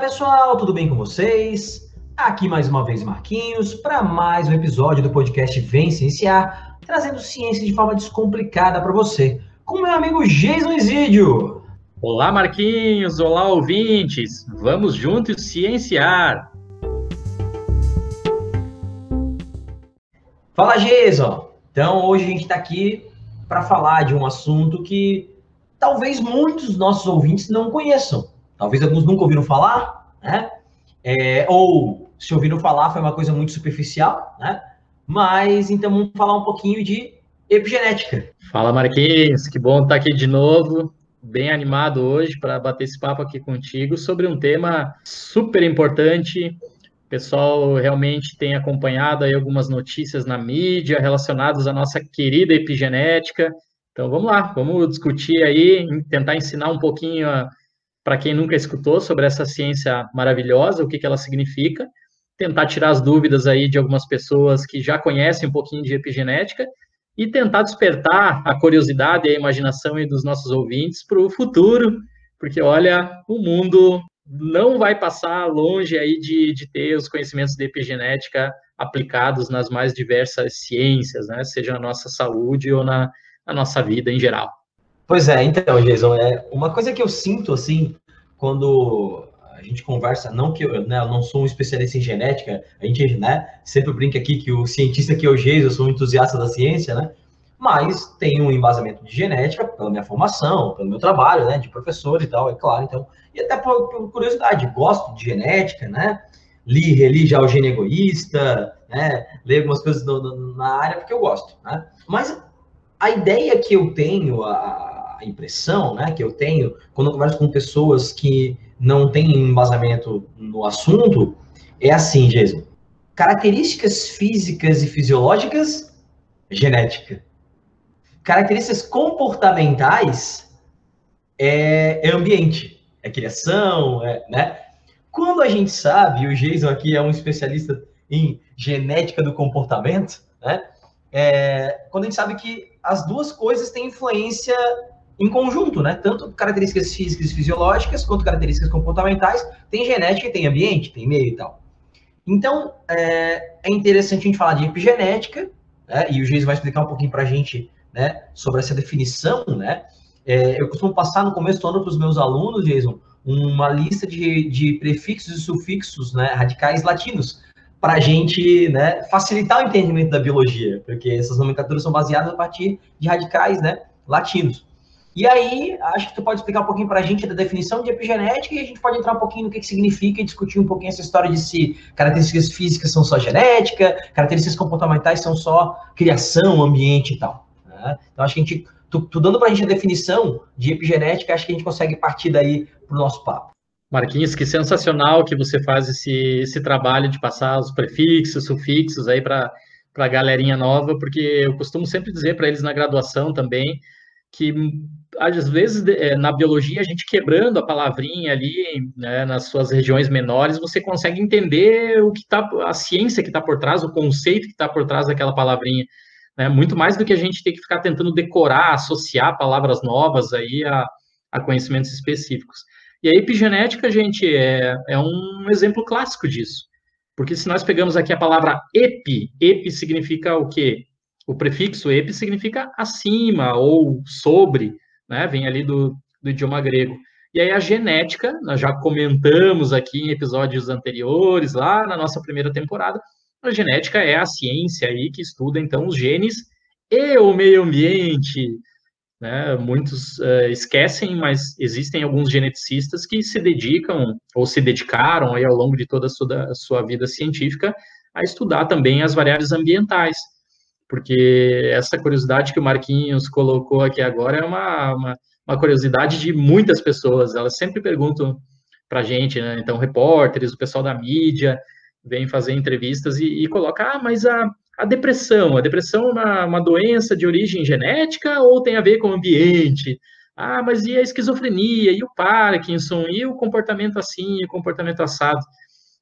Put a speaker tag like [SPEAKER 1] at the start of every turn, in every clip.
[SPEAKER 1] Pessoal, tudo bem com vocês? Aqui mais uma vez Marquinhos para mais um episódio do podcast Vem Cienciar, trazendo ciência de forma descomplicada para você, com meu amigo Jason Isidio.
[SPEAKER 2] Olá Marquinhos, olá ouvintes, vamos juntos cienciar.
[SPEAKER 1] Fala Jason, então hoje a gente está aqui para falar de um assunto que talvez muitos dos nossos ouvintes não conheçam. Talvez alguns nunca ouviram falar, né? É, ou se ouviram falar foi uma coisa muito superficial, né? Mas então vamos falar um pouquinho de epigenética.
[SPEAKER 2] Fala Marquinhos, que bom estar aqui de novo, bem animado hoje para bater esse papo aqui contigo sobre um tema super importante. O pessoal realmente tem acompanhado aí algumas notícias na mídia relacionadas à nossa querida epigenética. Então vamos lá, vamos discutir aí, tentar ensinar um pouquinho para quem nunca escutou sobre essa ciência maravilhosa, o que, que ela significa, tentar tirar as dúvidas aí de algumas pessoas que já conhecem um pouquinho de epigenética e tentar despertar a curiosidade e a imaginação aí dos nossos ouvintes para o futuro, porque olha, o mundo não vai passar longe aí de, de ter os conhecimentos de epigenética aplicados nas mais diversas ciências, né? Seja na nossa saúde ou na a nossa vida em geral.
[SPEAKER 1] Pois é, então, Jason, é uma coisa que eu sinto assim quando a gente conversa, não que eu, né, eu não sou um especialista em genética, a gente né, sempre brinca aqui que o cientista que é o Jason, eu sou um entusiasta da ciência, né? Mas tem um embasamento de genética pela minha formação, pelo meu trabalho, né, de professor e tal, é claro, então, e até por, por curiosidade, gosto de genética, né? Li, reli já o gene egoísta, né? Leio algumas coisas no, no, na área porque eu gosto, né? Mas a ideia que eu tenho, a, a impressão né, que eu tenho, quando eu converso com pessoas que não têm embasamento no assunto, é assim, Jason. Características físicas e fisiológicas, genética. Características comportamentais, é, é ambiente, é criação, é, né? Quando a gente sabe, o Jason aqui é um especialista em genética do comportamento, né? É, quando a gente sabe que as duas coisas têm influência em conjunto, né? Tanto características físicas e fisiológicas, quanto características comportamentais, tem genética tem ambiente, tem meio e tal. Então, é, é interessante a gente falar de epigenética, né? e o Geis vai explicar um pouquinho para a gente né, sobre essa definição, né? É, eu costumo passar no começo do ano para os meus alunos, Jason, uma lista de, de prefixos e sufixos né, radicais latinos, para a gente né, facilitar o entendimento da biologia, porque essas nomenclaturas são baseadas a partir de radicais né, latinos. E aí, acho que tu pode explicar um pouquinho para a gente da definição de epigenética e a gente pode entrar um pouquinho no que, que significa e discutir um pouquinho essa história de se características físicas são só genética, características comportamentais são só criação, ambiente e tal. Né? Então, acho que a gente, tu, tu dando para a gente a definição de epigenética, acho que a gente consegue partir daí para o nosso papo.
[SPEAKER 2] Marquinhos, que sensacional que você faz esse, esse trabalho de passar os prefixos, sufixos aí para a galerinha nova, porque eu costumo sempre dizer para eles na graduação também que às vezes é, na biologia a gente quebrando a palavrinha ali né, nas suas regiões menores você consegue entender o que está a ciência que está por trás o conceito que está por trás daquela palavrinha né, muito mais do que a gente ter que ficar tentando decorar associar palavras novas aí a, a conhecimentos específicos e a epigenética, gente, é, é um exemplo clássico disso. Porque se nós pegamos aqui a palavra epi, epi significa o quê? O prefixo epi significa acima ou sobre, né? Vem ali do, do idioma grego. E aí a genética, nós já comentamos aqui em episódios anteriores, lá na nossa primeira temporada, a genética é a ciência aí que estuda então os genes e o meio ambiente, né? Muitos uh, esquecem, mas existem alguns geneticistas que se dedicam ou se dedicaram aí ao longo de toda a sua, a sua vida científica a estudar também as variáveis ambientais, porque essa curiosidade que o Marquinhos colocou aqui agora é uma, uma, uma curiosidade de muitas pessoas. Elas sempre perguntam para a gente, né? então repórteres, o pessoal da mídia vem fazer entrevistas e, e coloca, ah, mas a a depressão. A depressão é uma, uma doença de origem genética ou tem a ver com o ambiente? Ah, mas e a esquizofrenia, e o Parkinson, e o comportamento assim, o comportamento assado?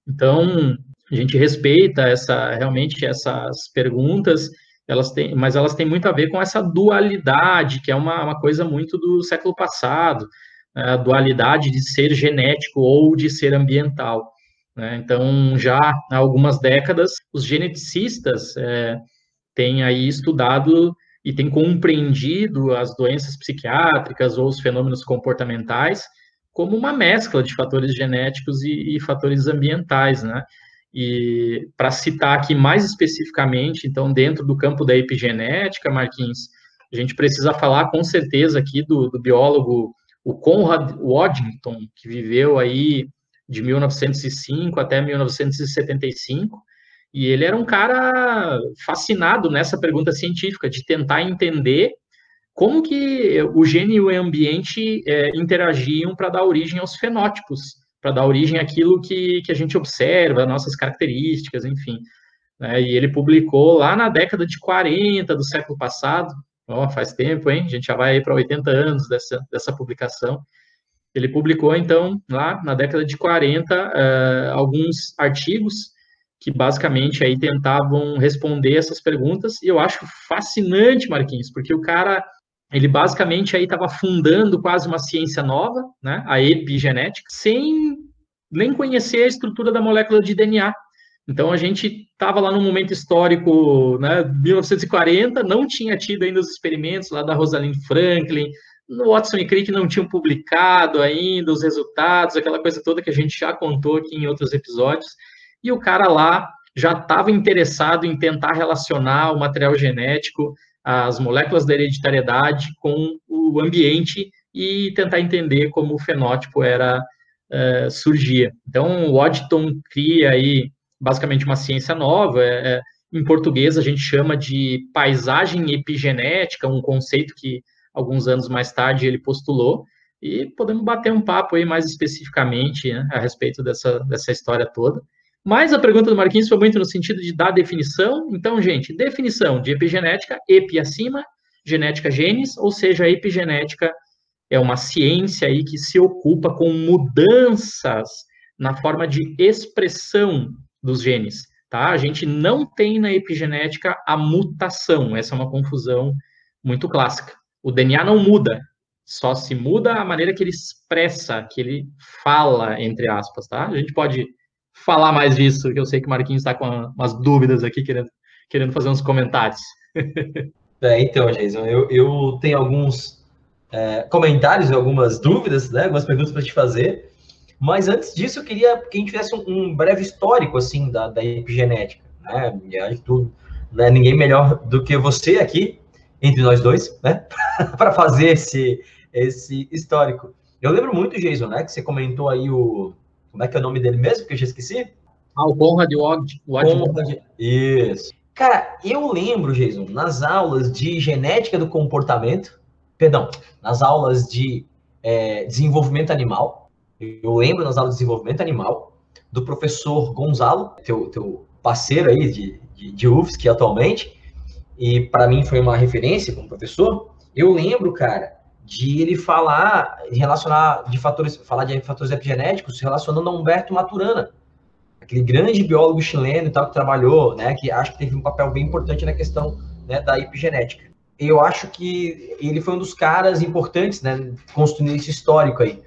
[SPEAKER 2] Então, a gente respeita essa realmente essas perguntas, elas têm, mas elas têm muito a ver com essa dualidade, que é uma, uma coisa muito do século passado. a dualidade de ser genético ou de ser ambiental. Né? Então, já há algumas décadas, os geneticistas é, têm aí estudado e têm compreendido as doenças psiquiátricas ou os fenômenos comportamentais como uma mescla de fatores genéticos e, e fatores ambientais, né? E para citar aqui mais especificamente, então, dentro do campo da epigenética, Marquinhos, a gente precisa falar com certeza aqui do, do biólogo o Conrad Waddington, que viveu aí de 1905 até 1975, e ele era um cara fascinado nessa pergunta científica, de tentar entender como que o gene e o ambiente é, interagiam para dar origem aos fenótipos, para dar origem àquilo que, que a gente observa, nossas características, enfim. Né? E ele publicou lá na década de 40 do século passado, oh, faz tempo, hein? A gente já vai para 80 anos dessa, dessa publicação. Ele publicou, então, lá na década de 40, uh, eh, alguns artigos que basicamente aí tentavam responder essas perguntas, e eu acho fascinante, Marquinhos, porque o cara, ele basicamente aí estava fundando quase uma ciência nova, né, a epigenética, sem nem conhecer a estrutura da molécula de DNA. Então a gente estava lá num momento histórico, né, 1940, não tinha tido ainda os experimentos lá da Rosalind Franklin, no Watson e Crick não tinham publicado ainda os resultados, aquela coisa toda que a gente já contou aqui em outros episódios, e o cara lá já estava interessado em tentar relacionar o material genético, as moléculas da hereditariedade com o ambiente e tentar entender como o fenótipo era uh, surgia. Então, o Waddington cria aí basicamente uma ciência nova. É, é, em português, a gente chama de paisagem epigenética, um conceito que alguns anos mais tarde ele postulou. E podemos bater um papo aí mais especificamente né, a respeito dessa, dessa história toda. Mas a pergunta do Marquinhos foi muito no sentido de dar definição. Então, gente, definição de epigenética, epi acima, genética genes, ou seja, a epigenética é uma ciência aí que se ocupa com mudanças na forma de expressão dos genes, tá? A gente não tem na epigenética a mutação, essa é uma confusão muito clássica. O DNA não muda, só se muda a maneira que ele expressa, que ele fala, entre aspas, tá? A gente pode falar mais disso, que eu sei que o Marquinhos está com umas dúvidas aqui, querendo, querendo fazer uns comentários.
[SPEAKER 1] É, então, Jason, eu, eu tenho alguns é, comentários algumas dúvidas, né, algumas perguntas para te fazer. Mas antes disso, eu queria que a gente tivesse um, um breve histórico assim da, da epigenética, né? Tudo, né? Ninguém melhor do que você aqui entre nós dois, né? para fazer esse esse histórico. Eu lembro muito, Jason, né? Que você comentou aí o como é que é o nome dele mesmo que eu já esqueci?
[SPEAKER 2] Ah, o Conrad Waddington.
[SPEAKER 1] Isso. Cara, eu lembro, Jason, nas aulas de genética do comportamento, perdão, nas aulas de é, desenvolvimento animal, eu lembro nas aulas de desenvolvimento animal do professor Gonzalo, teu, teu parceiro aí de, de, de UFSC atualmente, e para mim foi uma referência como professor. Eu lembro, cara, de ele falar, relacionar de fatores, falar de fatores epigenéticos relacionando a Humberto Maturana, aquele grande biólogo chileno e tal que trabalhou, né, que acho que teve um papel bem importante na questão né, da epigenética. Eu acho que ele foi um dos caras importantes, né, construindo esse histórico aí.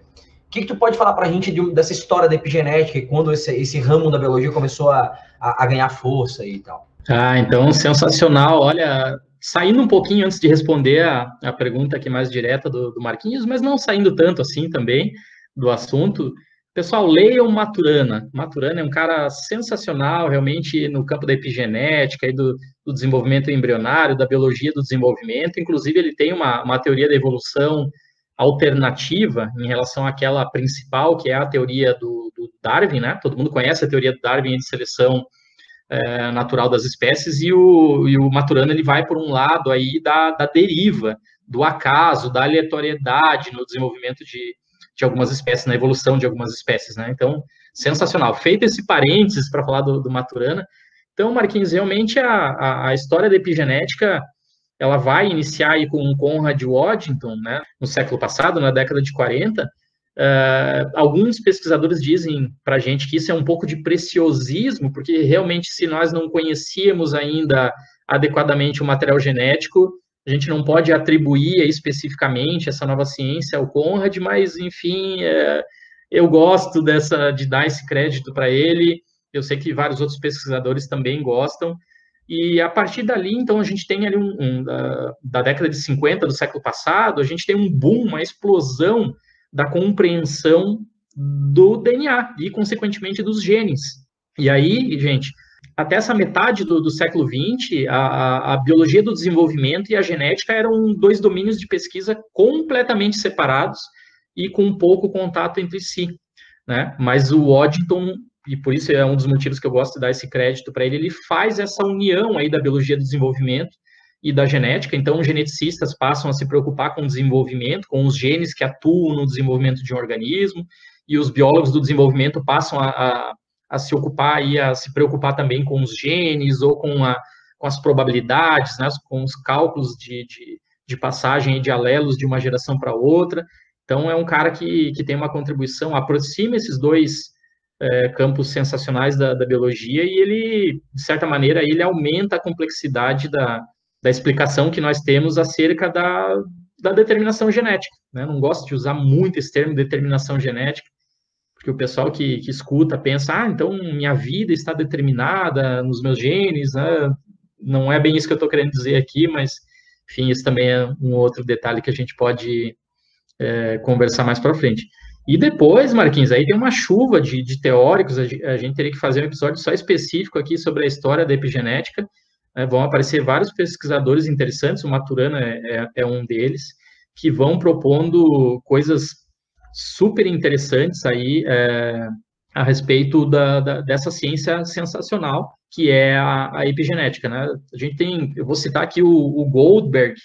[SPEAKER 1] O que, que tu pode falar para a gente de, dessa história da epigenética e quando esse, esse ramo da biologia começou a, a, a ganhar força e tal?
[SPEAKER 2] Ah, então sensacional. Olha, saindo um pouquinho antes de responder a, a pergunta aqui mais direta do, do, Marquinhos, mas não saindo tanto assim também do assunto. Pessoal, leiam Maturana. Maturana é um cara sensacional, realmente, no campo da epigenética e do, do desenvolvimento embrionário, da biologia do desenvolvimento. Inclusive, ele tem uma, uma teoria da evolução alternativa em relação àquela principal, que é a teoria do, do Darwin, né? Todo mundo conhece a teoria do Darwin de seleção é, natural das espécies, e o, e o Maturana ele vai por um lado aí da, da deriva, do acaso, da aleatoriedade no desenvolvimento de, de algumas espécies, na evolução de algumas espécies, né? Então, sensacional. Feito esse parênteses para falar do, do, Maturana, então, Marquinhos, realmente a, a, a história da epigenética ela vai iniciar aí com Conrad Waddington, né, no século passado, na década de 40. Uh, alguns pesquisadores dizem para a gente que isso é um pouco de preciosismo, porque realmente, se nós não conhecíamos ainda adequadamente o material genético, a gente não pode atribuir especificamente essa nova ciência ao Conrad, mas, enfim, é, eu gosto dessa de dar esse crédito para ele. Eu sei que vários outros pesquisadores também gostam. E a partir dali, então, a gente tem ali um, um da, da, década de 50 do século passado, a gente tem um boom, uma explosão da compreensão do DNA e, consequentemente, dos genes. E aí, gente, até essa metade do, do século XX, a, a, biologia do desenvolvimento e a genética eram dois domínios de pesquisa completamente separados e com pouco contato entre si. Né? Mas o Waddington e por isso é um dos motivos que eu gosto de dar esse crédito para ele, ele faz essa união aí da biologia do desenvolvimento e da genética, então os geneticistas passam a se preocupar com o desenvolvimento, com os genes que atuam no desenvolvimento de um organismo, e os biólogos do desenvolvimento passam a, a, a se ocupar e a se preocupar também com os genes ou com, a, com as probabilidades, né, com os cálculos de, de, de passagem de alelos de uma geração para outra. Então, é um cara que, que tem uma contribuição, aproxima esses dois é, campos sensacionais da, da, biologia e ele, de certa maneira, ele aumenta a complexidade da, da explicação que nós temos acerca da, da determinação genética. Né? Não gosto de usar muito esse termo determinação genética, porque o pessoal que, que escuta pensa, ah, então minha vida está determinada nos meus genes, né? não é bem isso que eu estou querendo dizer aqui, mas, enfim, isso também é um outro detalhe que a gente pode é, conversar mais para frente. E depois, Marquinhos, aí tem uma chuva de, de teóricos, a, a, gente teria que fazer um episódio só específico aqui sobre a história da epigenética. Né? Vão aparecer vários pesquisadores interessantes, o Maturana é, é, é um deles, que vão propondo coisas super interessantes aí é, a respeito da, da, dessa ciência sensacional que é a, a, epigenética, né? A gente tem, eu vou citar aqui o, o Goldberg,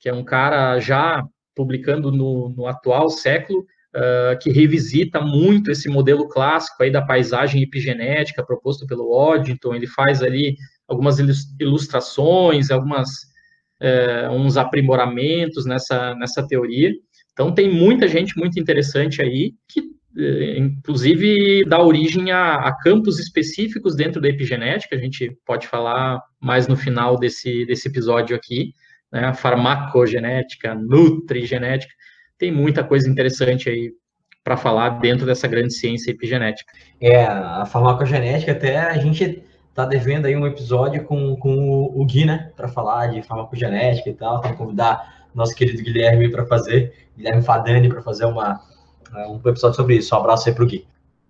[SPEAKER 2] que é um cara já publicando no, no atual século, uh, que revisita muito esse modelo clássico aí da paisagem epigenética proposto pelo Waddington. Ele faz ali algumas ilustrações, algumas uh, uns aprimoramentos nessa, nessa teoria. Então tem muita gente muito interessante aí que uh, inclusive dá origem a, a, campos específicos dentro da epigenética. A gente pode falar mais no final desse, desse episódio aqui, né? Farmacogenética, nutrigenética tem muita coisa interessante aí para falar dentro dessa grande ciência epigenética.
[SPEAKER 1] É, a farmacogenética até a gente tá devendo aí um episódio com, com o Gui, né, para falar de farmacogenética e tal, tem que convidar nosso querido Guilherme para fazer, Guilherme Fadani para fazer uma, um episódio sobre isso. Um abraço aí pro Gui.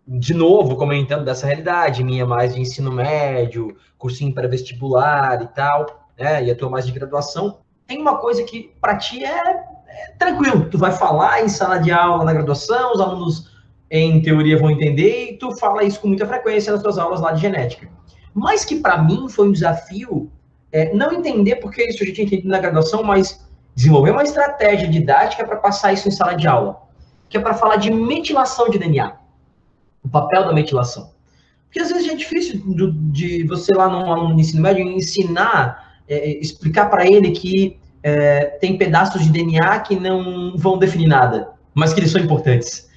[SPEAKER 1] De novo, comentando dessa realidade minha mais de ensino médio, cursinho pré-vestibular e tal, né, e a tua mais de graduação, tem uma coisa que para ti é tranquilo, tu vai falar em sala de aula na graduação, os alunos em teoria vão entender e tu fala isso com muita frequência nas tuas aulas lá de genética. Mas que para mim foi um desafio é, não entender porque isso a gente entende na graduação, mas desenvolver uma estratégia didática para passar isso em sala de aula, que é para falar de metilação de DNA, o papel da metilação. Porque às vezes é difícil de, de você lá no, no ensino médio ensinar, é, explicar para ele que é, tem pedaços de DNA que não vão definir nada, mas que eles são importantes,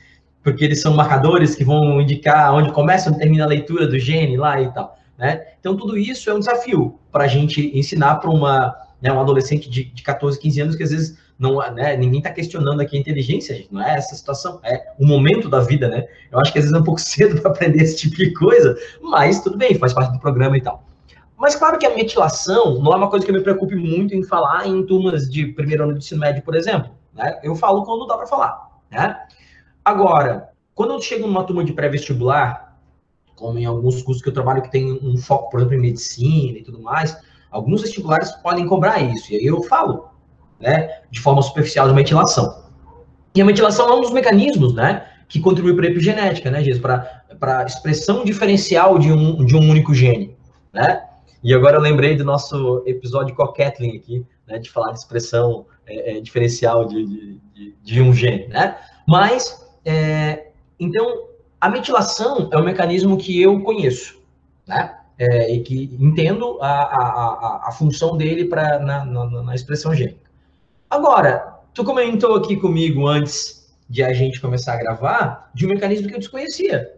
[SPEAKER 1] porque eles são marcadores que vão indicar onde começa ou termina a leitura do gene lá e tal. Né? Então, tudo isso é um desafio para a gente ensinar para uma né, um adolescente de, de 14, 15 anos que às vezes não, né, ninguém está questionando aqui a inteligência, gente, não é essa situação, é o momento da vida, né? Eu acho que às vezes é um pouco cedo para aprender esse tipo de coisa, mas tudo bem, faz parte do programa e tal. Mas claro que a metilação não é uma coisa que eu me preocupe muito em falar em turmas de primeiro ano de ensino médio, por exemplo. Né? Eu falo quando dá para falar. Né? Agora, quando eu chego numa turma de pré-vestibular, como em alguns cursos que eu trabalho que tem um foco, por exemplo, em medicina e tudo mais, alguns vestibulares podem cobrar isso. E aí eu falo, né, de forma superficial, de metilação. E a metilação é um dos mecanismos, né, que contribui para a epigenética, né, Jesus, para a expressão diferencial de um, de um único gene, né? E agora eu lembrei do nosso episódio com a Kathleen aqui, né, de falar de expressão é, é, diferencial de, de, de, um gene, né? Mas, é, então, a metilação é um mecanismo que eu conheço, né? É, e que entendo a, a, a, a função dele pra, na, na, na expressão gênica. Agora, tu comentou aqui comigo antes de a gente começar a gravar de um mecanismo que eu desconhecia.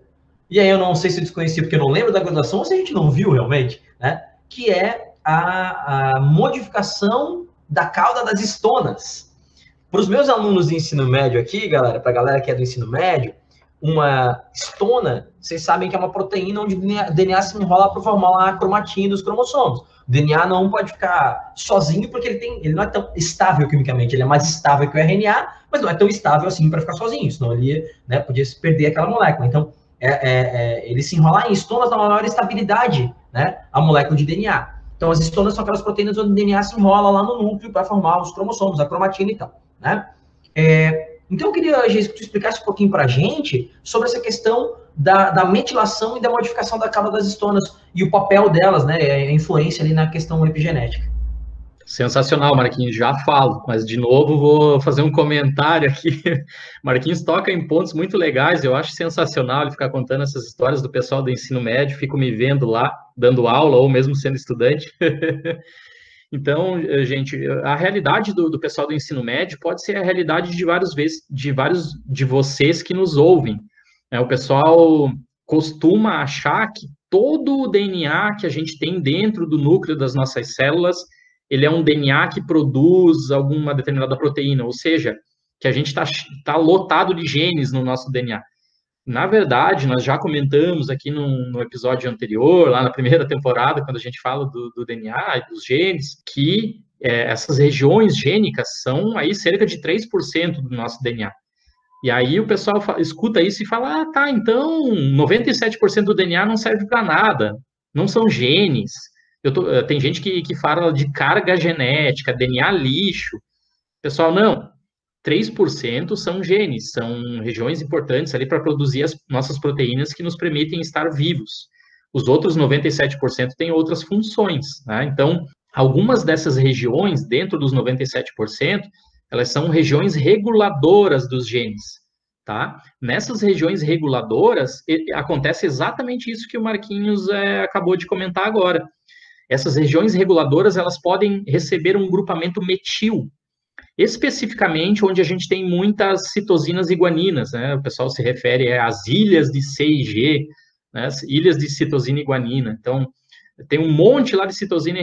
[SPEAKER 1] E aí eu não sei se eu desconhecia porque eu não lembro da graduação ou se a gente não viu realmente, né? que é a, a modificação da cauda das estonas. Para os meus alunos de ensino médio aqui, galera, para a galera que é do ensino médio, uma estona, vocês sabem que é uma proteína onde o DNA se enrola para formar a cromatina dos cromossomos. O DNA não pode ficar sozinho porque ele, tem, ele não é tão estável quimicamente, ele é mais estável que o RNA, mas não é tão estável assim para ficar sozinho, senão ele né, podia se perder aquela molécula. Então, é, é, é, ele se enrolar em estonas uma maior estabilidade, né, a molécula de DNA. Então, as estonas são aquelas proteínas onde o DNA se enrola lá no núcleo para formar os cromossomos, a cromatina e tal, né? É, então, eu queria, Geis, que tu explicasse um pouquinho para a gente sobre essa questão da, da, metilação e da modificação da cauda das estonas e o papel delas, né, a influência ali na questão epigenética.
[SPEAKER 2] Sensacional, Marquinhos, já falo, mas de novo vou fazer um comentário aqui. Marquinhos toca em pontos muito legais, eu acho sensacional ele ficar contando essas histórias do pessoal do ensino médio, fico me vendo lá, dando aula ou mesmo sendo estudante. Então, eh, gente, a realidade do, do, pessoal do ensino médio pode ser a realidade de vários vezes, de vários de vocês que nos ouvem. É, o pessoal costuma achar que todo o DNA que a gente tem dentro do núcleo das nossas células, ele é um DNA que produz alguma determinada proteína, ou seja, que a gente está tá lotado de genes no nosso DNA. Na verdade, nós já comentamos aqui no, no, episódio anterior, lá na primeira temporada, quando a gente fala do, do DNA e dos genes, que é, essas regiões gênicas são aí cerca de 3% do nosso DNA. E aí o pessoal escuta isso e fala: ah, tá, então 97% do DNA não serve para nada, não são genes. Tô, eh, tem gente que, que fala de carga genética, DNA lixo. Pessoal, não, 3% são genes, são regiões importantes ali para produzir as nossas proteínas que nos permitem estar vivos. Os outros 97% têm outras funções, né? Então, algumas dessas regiões, dentro dos 97%, elas são regiões reguladoras dos genes, tá? Nessas regiões reguladoras, acontece exatamente isso que o Marquinhos é, acabou de comentar agora. Essas regiões reguladoras, elas podem receber um grupamento metil, especificamente onde a gente tem muitas citosinas e guaninas, né? O pessoal se refere às ilhas de C e G, né? As ilhas de citosina e guanina. Então, tem um monte lá de citosina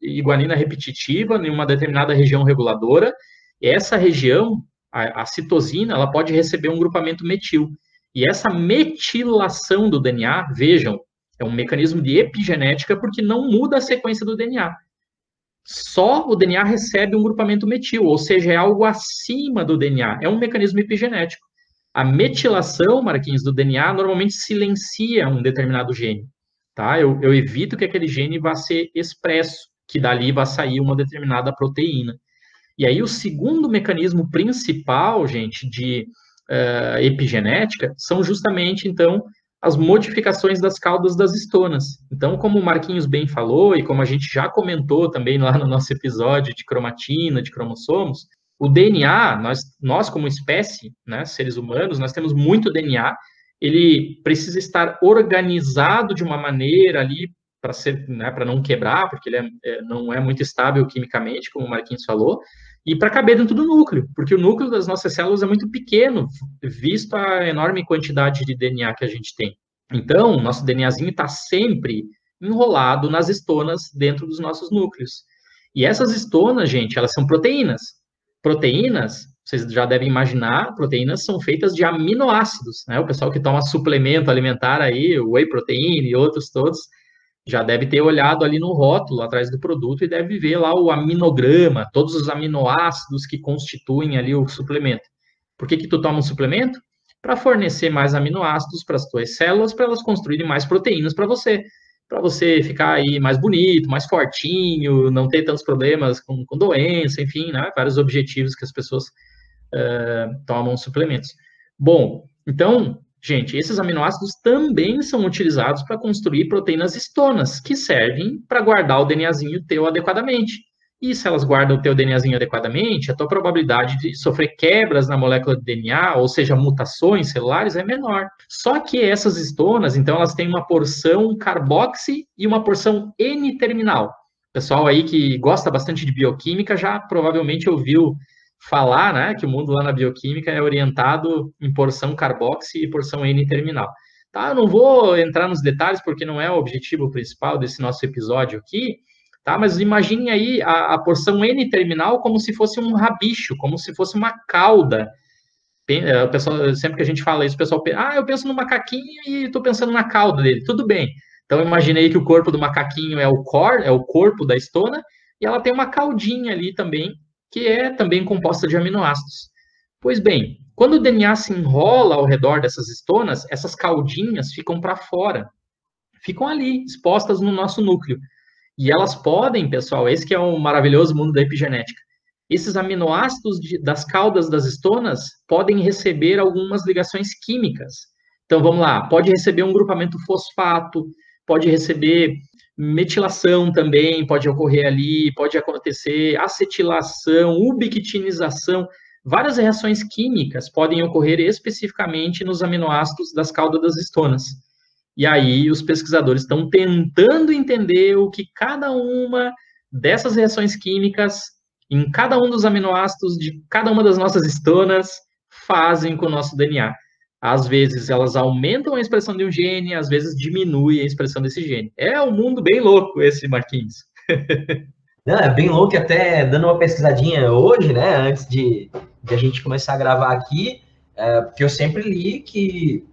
[SPEAKER 2] e guanina repetitiva em uma determinada região reguladora. E essa região, a, a citosina, ela pode receber um grupamento metil. E essa metilação do DNA, vejam, é um mecanismo de epigenética porque não muda a sequência do DNA só o DNA recebe um grupamento metil, ou seja, é algo acima do DNA, é um mecanismo epigenético. A metilação, Marquinhos, do DNA normalmente silencia um determinado gene, tá? Eu, eu evito que aquele gene vá ser expresso, que dali vá sair uma determinada proteína. E aí o segundo mecanismo principal, gente, de uh, epigenética, são justamente, então, as modificações das caudas das estonas. Então, como o Marquinhos bem falou, e como a gente já comentou também lá no nosso episódio de cromatina, de cromossomos, o DNA, nós, nós como espécie, né, seres humanos, nós temos muito DNA, ele precisa estar organizado de uma maneira ali para ser, né, para não quebrar, porque ele é, é, não é muito estável quimicamente, como o Marquinhos falou, e para caber dentro do núcleo, porque o núcleo das nossas células é muito pequeno, visto a enorme quantidade de DNA que a gente tem. Então, nosso DNAzinho está sempre enrolado nas estonas dentro dos nossos núcleos. E essas estonas, gente, elas são proteínas. Proteínas, vocês já devem imaginar, proteínas são feitas de aminoácidos, né? O pessoal que toma suplemento alimentar aí, whey protein e outros todos, já deve ter olhado ali no rótulo atrás do produto e deve ver lá o aminograma, todos os aminoácidos que constituem ali o suplemento. Por que que tu toma um suplemento? Para fornecer mais aminoácidos para as tuas células, para elas construírem mais proteínas para você, para você ficar aí mais bonito, mais fortinho, não ter tantos problemas com, com doença, enfim, né? vários objetivos que as pessoas uh, tomam suplementos. Bom, então, Gente, esses aminoácidos também são utilizados para construir proteínas estonas, que servem para guardar o DNAzinho teu adequadamente. E se elas guardam o teu DNAzinho adequadamente, a tua probabilidade de sofrer quebras na molécula de DNA, ou seja, mutações celulares, é menor. Só que essas estonas, então, elas têm uma porção carboxi e uma porção N-terminal. Pessoal aí que gosta bastante de bioquímica já provavelmente ouviu falar, né, que o mundo lá na bioquímica é orientado em porção carboxi e porção N-terminal. Tá, eu não vou entrar nos detalhes porque não é o objetivo principal desse nosso episódio aqui, tá? Mas imagine aí a, a porção N-terminal como se fosse um rabicho, como se fosse uma cauda. É, o pessoal, sempre que a gente fala isso, o pessoal pensa, ah, eu penso no macaquinho e estou pensando na cauda dele. Tudo bem. Então, imaginei que o corpo do macaquinho é o core, é o corpo da estona, e ela tem uma caudinha ali também, que é também composta de aminoácidos. Pois bem, quando o DNA se enrola ao redor dessas estonas, essas caudinhas ficam para fora, ficam ali, expostas no nosso núcleo. E elas podem, pessoal, esse que é o maravilhoso mundo da epigenética, esses aminoácidos de, das caudas das estonas podem receber algumas ligações químicas. Então, vamos lá, pode receber um grupamento fosfato, pode receber metilação também, pode ocorrer ali, pode acontecer acetilação, ubiquitinização, várias reações químicas podem ocorrer especificamente nos aminoácidos das caudas das estonas. E aí os pesquisadores estão tentando entender o que cada uma dessas reações químicas em cada um dos aminoácidos de cada uma das nossas estonas fazem com o nosso DNA. Às vezes elas aumentam a expressão de um gene, às vezes diminuem a expressão desse gene. É um mundo bem louco esse, Marquinhos.
[SPEAKER 1] Não, é bem louco, até dando uma pesquisadinha hoje, né, antes de, de a gente começar a gravar aqui, é, porque eu sempre li que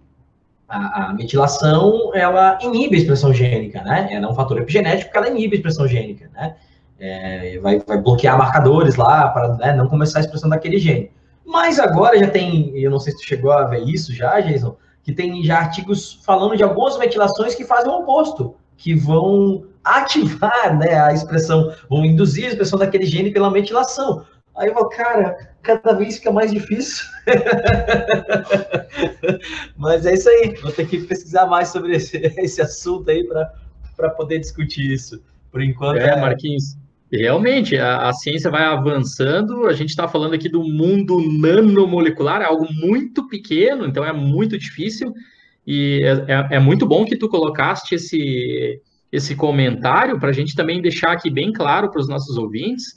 [SPEAKER 1] a, a, metilação, ela inibe a expressão gênica, né, ela é um fator epigenético que ela inibe a expressão gênica, né, é, vai, vai bloquear marcadores lá para né, não começar a expressão daquele gene. Mas agora já tem, eu não sei se tu chegou a ver isso já, Jason, que tem já artigos falando de algumas metilações que fazem o oposto, que vão ativar né, a expressão, vão induzir a expressão daquele gene pela metilação. Aí eu falo, cara, cada vez fica mais difícil. Mas é isso aí, vou ter que pesquisar mais sobre esse, esse assunto aí para poder discutir isso. Por enquanto.
[SPEAKER 2] É, é... Marquinhos, Realmente, a, a, ciência vai avançando. A gente está falando aqui do mundo nanomolecular, é algo muito pequeno, então é muito difícil. E é, é, é muito bom que tu colocaste esse, esse comentário para a gente também deixar aqui bem claro para os nossos ouvintes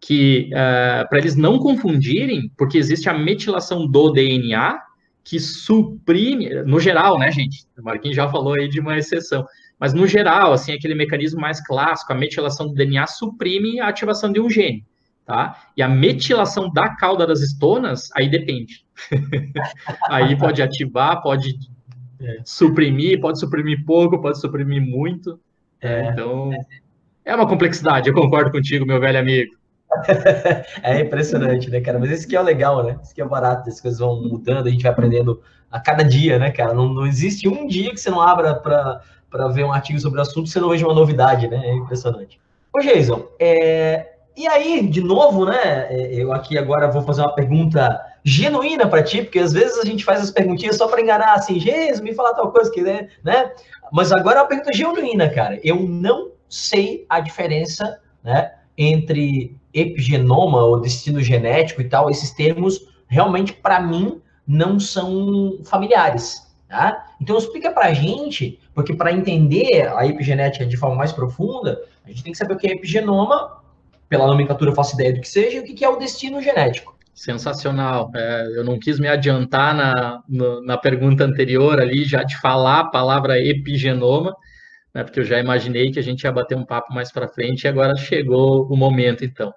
[SPEAKER 2] que uh, para eles não confundirem, porque existe a metilação do DNA que suprime, no geral, né, gente? O Marquinhos já falou aí de uma exceção mas, no geral, assim, aquele mecanismo mais clássico, a metilação do DNA suprime a ativação de um gene, tá? E a metilação da cauda das estonas, aí depende. aí pode ativar, pode é, suprimir, pode suprimir pouco, pode suprimir muito. É, então, é uma complexidade, eu concordo contigo, meu velho amigo.
[SPEAKER 1] é impressionante, né, cara? Mas esse que é o legal, né? Esse que é barato, as coisas vão mudando, a gente vai aprendendo a cada dia, né, cara? Não, não existe um dia que você não abra para para ver um artigo sobre o assunto, você não veja uma novidade, né? É impressionante. Ô, Jason, é... e aí, de novo, né? É, eu aqui agora vou fazer uma pergunta genuína para ti, porque às vezes a gente faz as perguntinhas só para enganar, assim, Jason, me fala tal coisa que, né? né? Mas agora é uma pergunta genuína, cara. Eu não sei a diferença, né? Entre epigenoma ou destino genético e tal, esses termos realmente para mim não são familiares. Tá? Então explica para a gente, porque para entender a epigenética de forma mais profunda, a gente tem que saber o que é epigenoma, pela nomenclatura eu faço ideia do que seja, e o que é o destino genético.
[SPEAKER 2] Sensacional. É, eu não quis me adiantar na, na pergunta anterior ali, já de falar a palavra epigenoma, né, porque eu já imaginei que a gente ia bater um papo mais para frente e agora chegou o momento, então.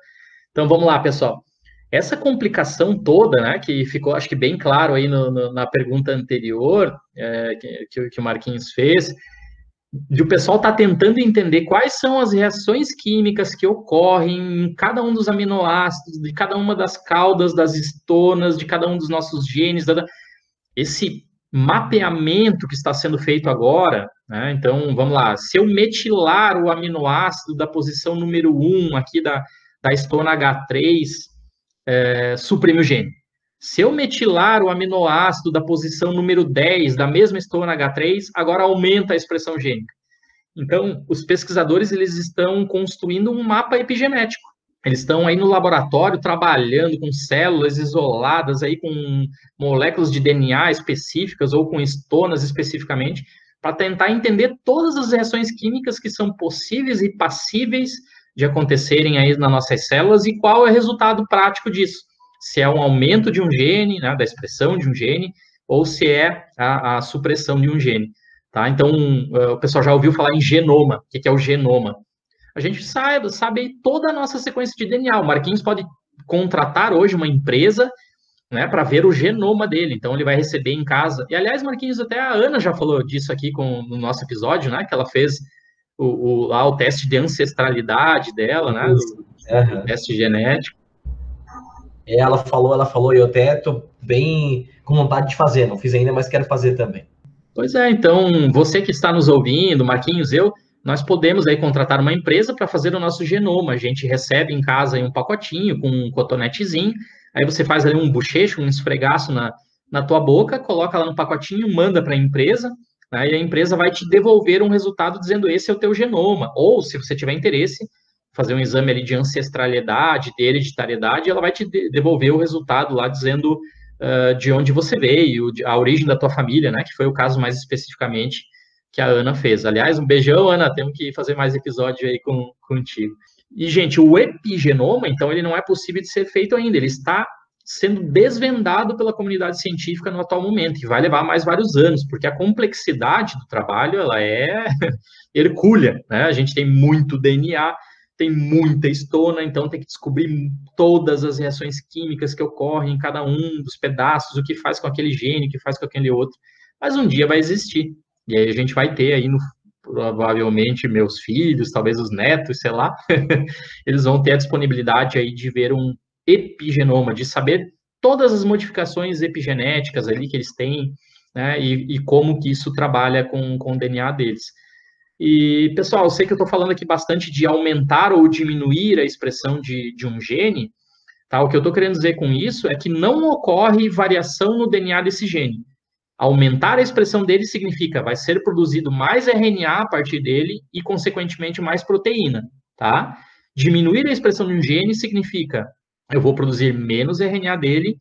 [SPEAKER 2] Então vamos lá, pessoal. Essa complicação toda, né, que ficou, acho que bem claro aí no, no, na pergunta anterior é, que, que, o Marquinhos fez, de o pessoal estar tá tentando entender quais são as reações químicas que ocorrem em cada um dos aminoácidos, de cada uma das caudas das estonas, de cada um dos nossos genes, esse mapeamento que está sendo feito agora, né, então, vamos lá, se eu metilar o aminoácido da posição número 1 aqui da, da estona H3, é, suprime o gene. Se eu metilar o aminoácido da posição número 10 da mesma estona H3, agora aumenta a expressão gênica. Então, os pesquisadores eles estão construindo um mapa epigenético. Eles estão aí no laboratório trabalhando com células isoladas aí com moléculas de DNA específicas ou com estonas especificamente, para tentar entender todas as reações químicas que são possíveis e passíveis de acontecerem aí nas nossas células e qual é o resultado prático disso. Se é um aumento de um gene, né, da expressão de um gene, ou se é a, a supressão de um gene. Tá? Então, uh, o pessoal já ouviu falar em genoma. O que, que é o genoma? a gente sabe, sabe toda a nossa sequência de DNA. O Marquinhos pode contratar hoje uma empresa né, para ver o genoma dele. Então ele vai receber em casa. E aliás, Marquinhos, até a Ana já falou disso aqui com, no nosso episódio, né? Que ela fez o, o, lá o teste de ancestralidade dela, né? O, uhum. o teste genético.
[SPEAKER 1] Ela falou, ela falou, e eu até tô bem com vontade de fazer, não fiz ainda, mas quero fazer também.
[SPEAKER 2] Pois é, então você que está nos ouvindo, Marquinhos, eu, nós podemos aí contratar uma empresa para fazer o nosso genoma. A gente recebe em casa um pacotinho com um cotonetezinho, aí você faz ali um bochecho, um esfregaço na, na tua boca, coloca lá no pacotinho, manda para a empresa, né, e a empresa vai te devolver um resultado dizendo esse é o teu genoma. Ou, se você tiver interesse, fazer um exame ali de ancestralidade, de hereditariedade, ela vai te devolver o resultado lá dizendo uh, de onde você veio, a origem da tua família, né? Que foi o caso mais especificamente que a Ana fez. Aliás, um beijão, Ana, temos que fazer mais episódio aí com, contigo. E, gente, o epigenoma, então, ele não é possível de ser feito ainda, ele está sendo desvendado pela comunidade científica no atual momento, e vai levar mais vários anos, porque a complexidade do trabalho, ela é hercúlea, né? A gente tem muito DNA, tem muita estona, então tem que descobrir todas as reações químicas que ocorrem em cada um dos pedaços, o que faz com aquele gene, o que faz com aquele outro. Mas um dia vai existir. E aí a gente vai ter aí, no, provavelmente, meus filhos, talvez os netos, sei lá, eles vão ter a disponibilidade aí de ver um epigenoma, de saber todas as modificações epigenéticas ali que eles têm, né, e, e como que isso trabalha com, com o DNA deles. E, pessoal, eu sei que eu estou falando aqui bastante de aumentar ou diminuir a expressão de, de um gene, tá? O que eu estou querendo dizer com isso é que não ocorre variação no DNA desse gene. Aumentar a expressão dele significa vai ser produzido mais RNA a partir dele e, consequentemente, mais proteína, tá? Diminuir a expressão de um gene significa eu vou produzir menos RNA dele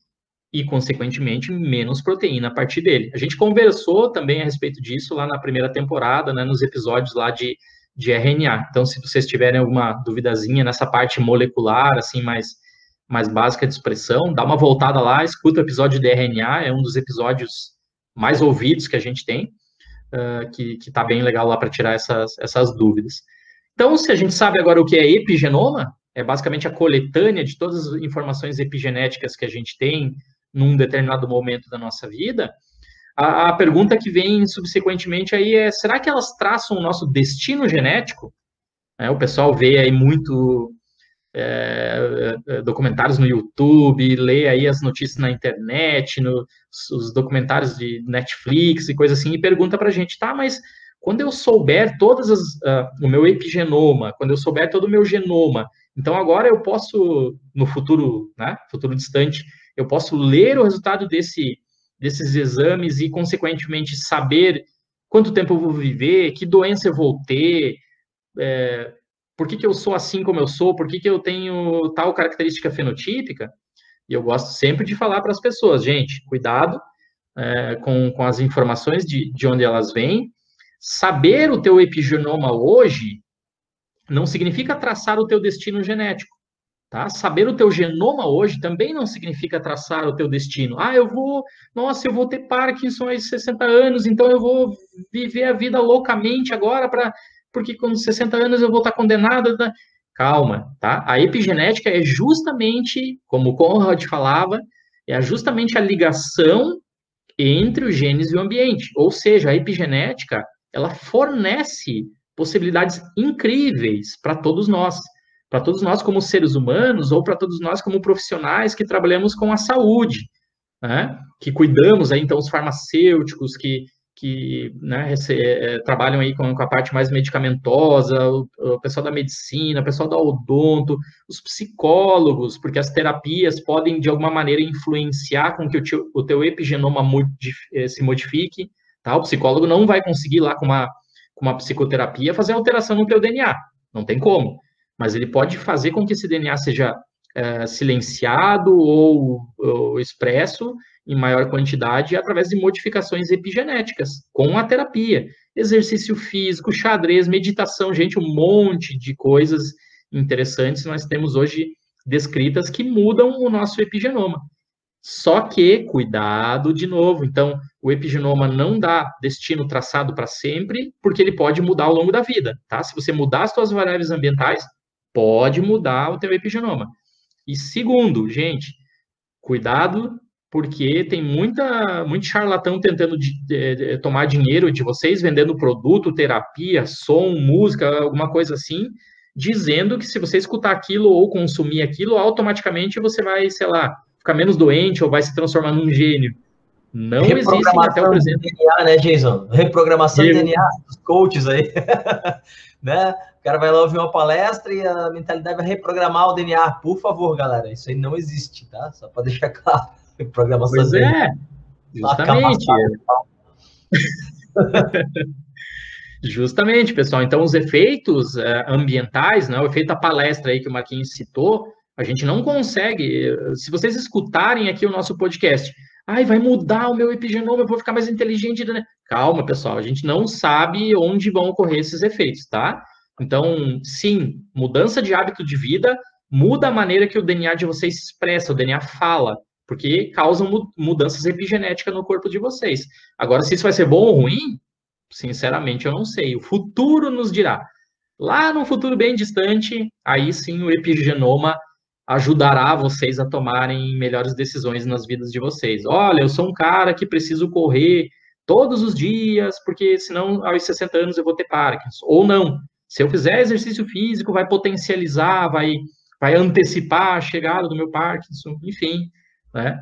[SPEAKER 2] e, consequentemente, menos proteína a partir dele. A gente conversou também a respeito disso lá na primeira temporada, né, nos episódios lá de, de RNA. Então, se vocês tiverem alguma duvidazinha nessa parte molecular, assim, mais, mais básica de expressão, dá uma voltada lá, escuta o episódio de RNA, é um dos episódios mais ouvidos que a gente tem, uh, que está bem legal lá para tirar essas, essas dúvidas. Então, se a gente sabe agora o que é epigenoma, é basicamente a coletânea de todas as informações epigenéticas que a gente tem num determinado momento da nossa vida, a, a, pergunta que vem subsequentemente aí é: será que elas traçam o nosso destino genético? É, o pessoal vê aí muito é, é documentários no YouTube, lê aí as notícias na internet, no, os documentários de Netflix e coisa assim, e pergunta para a gente, tá, mas quando eu souber todas as, uh, o meu epigenoma, quando eu souber todo o meu genoma, então agora eu posso, no futuro, né, futuro distante, eu posso ler o resultado desse, desses exames e, consequentemente, saber quanto tempo eu vou viver, que doença eu vou ter, é, por que, que eu sou assim como eu sou, por que, que eu tenho tal característica fenotípica. E eu gosto sempre de falar para as pessoas, gente, cuidado é, com, com as informações de, de onde elas vêm. Saber o teu epigenoma hoje não significa traçar o teu destino genético. Tá? Saber o teu genoma hoje também não significa traçar o teu destino. Ah, eu vou, nossa, eu vou ter Parkinson aos 60 anos, então eu vou viver a vida loucamente agora para porque com 60 anos eu vou estar condenado. Tá? Calma, tá? A epigenética é justamente, como Conrad falava, é justamente a ligação entre os genes e o ambiente. Ou seja, a epigenética, ela fornece possibilidades incríveis para todos nós para todos nós como seres humanos ou para todos nós como profissionais que trabalhamos com a saúde, né? que cuidamos aí, então, os farmacêuticos que, que né, é, trabalham aí com, a parte mais medicamentosa, o, pessoal da medicina, o pessoal da odonto, os psicólogos, porque as terapias podem, de alguma maneira, influenciar com que o teu, o teu epigenoma eh, se modifique, tá? O psicólogo não vai conseguir lá com uma, com uma psicoterapia fazer alteração no teu DNA, não tem como mas ele pode fazer com que esse DNA seja é, silenciado ou, ou, expresso em maior quantidade através de modificações epigenéticas, com a terapia. Exercício físico, xadrez, meditação, gente, um monte de coisas interessantes nós temos hoje descritas que mudam o nosso epigenoma. Só que, cuidado de novo, então, o epigenoma não dá destino traçado para sempre, porque ele pode mudar ao longo da vida, tá? Se você mudar as suas variáveis ambientais, pode mudar o teu epigenoma. E segundo, gente, cuidado, porque tem muita, muito charlatão tentando de, de, de, tomar dinheiro de vocês, vendendo produto, terapia, som, música, alguma coisa assim, dizendo que se você escutar aquilo ou consumir aquilo, automaticamente você vai, sei lá, ficar menos doente ou vai se transformar num gênio. Não existe até o presente.
[SPEAKER 1] DNA, né, Jason? Reprogramação de DNA, dos coaches aí. né? O cara vai lá ouvir uma palestra e a mentalidade vai reprogramar o DNA. Por favor, galera, isso aí não existe, tá? Só para deixar claro. Reprogramação
[SPEAKER 2] pois
[SPEAKER 1] DNA.
[SPEAKER 2] é, justamente. Justamente, pessoal. Então, os efeitos uh, ambientais, né, o efeito da palestra aí que o Marquinhos citou, a gente não consegue. Se vocês escutarem aqui o nosso podcast, ai, vai mudar o meu epigenoma, eu vou ficar mais inteligente. Né? Calma, pessoal, a gente não sabe onde vão ocorrer esses efeitos, tá? Então, sim, mudança de hábito de vida muda a maneira que o DNA de vocês se expressa, o DNA fala, porque causam mudanças epigenéticas no corpo de vocês. Agora, se isso vai ser bom ou ruim, sinceramente eu não sei. O futuro nos dirá. Lá no futuro bem distante, aí sim o epigenoma ajudará vocês a tomarem melhores decisões nas vidas de vocês. Olha, eu sou um cara que preciso correr todos os dias, porque senão aos 60 anos eu vou ter Parkinson. Ou não. Se eu fizer exercício físico, vai potencializar, vai, vai antecipar a chegada do meu Parkinson, enfim. Né?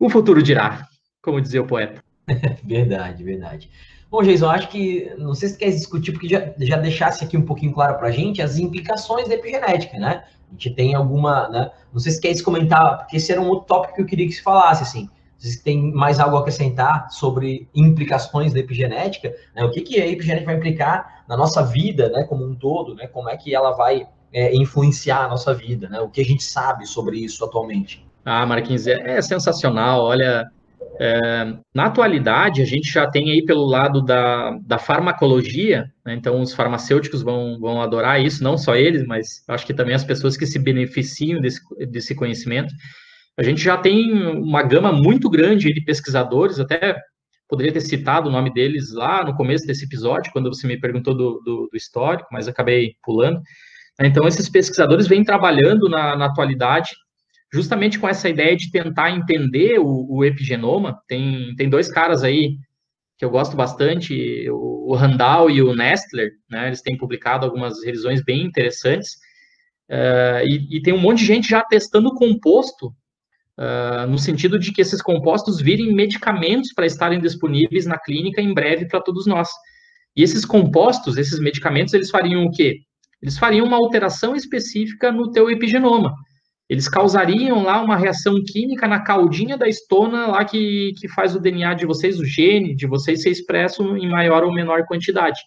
[SPEAKER 2] O futuro dirá, como dizia o poeta.
[SPEAKER 1] verdade, verdade. Bom, Jason, acho que, não sei se quer discutir, porque já, já deixasse aqui um pouquinho claro para a gente as implicações da epigenética, né? A gente tem alguma, né? Não sei se quer comentar, porque esse era um outro tópico que eu queria que se falasse, assim. Se tem mais algo a acrescentar sobre implicações da epigenética, né? O que, que a epigenética vai implicar na nossa vida, né? Como um todo, né? Como é que ela vai é, influenciar a nossa vida, né? O que a gente sabe sobre isso atualmente?
[SPEAKER 2] Ah, Marquinhos, é, é sensacional. Olha, é, na atualidade, a gente já tem aí pelo lado da, da farmacologia, né, então os farmacêuticos vão, vão adorar isso, não só eles, mas acho que também as pessoas que se beneficiam desse, desse conhecimento. A gente já tem uma gama muito grande de pesquisadores, até poderia ter citado o nome deles lá no começo desse episódio, quando você me perguntou do, do, do histórico, mas acabei pulando. Então, esses pesquisadores vêm trabalhando na, na atualidade justamente com essa ideia de tentar entender o, o, epigenoma. Tem, tem dois caras aí que eu gosto bastante, o, Randall e o Nestler, né? Eles têm publicado algumas revisões bem interessantes. Uh, e, e, tem um monte de gente já testando composto, uh, no sentido de que esses compostos virem medicamentos para estarem disponíveis na clínica em breve para todos nós. E esses compostos, esses medicamentos, eles fariam o quê? Eles fariam uma alteração específica no teu epigenoma eles causariam lá uma reação química na caldinha da estona lá que, que faz o DNA de vocês, o gene de vocês ser expresso em maior ou menor quantidade.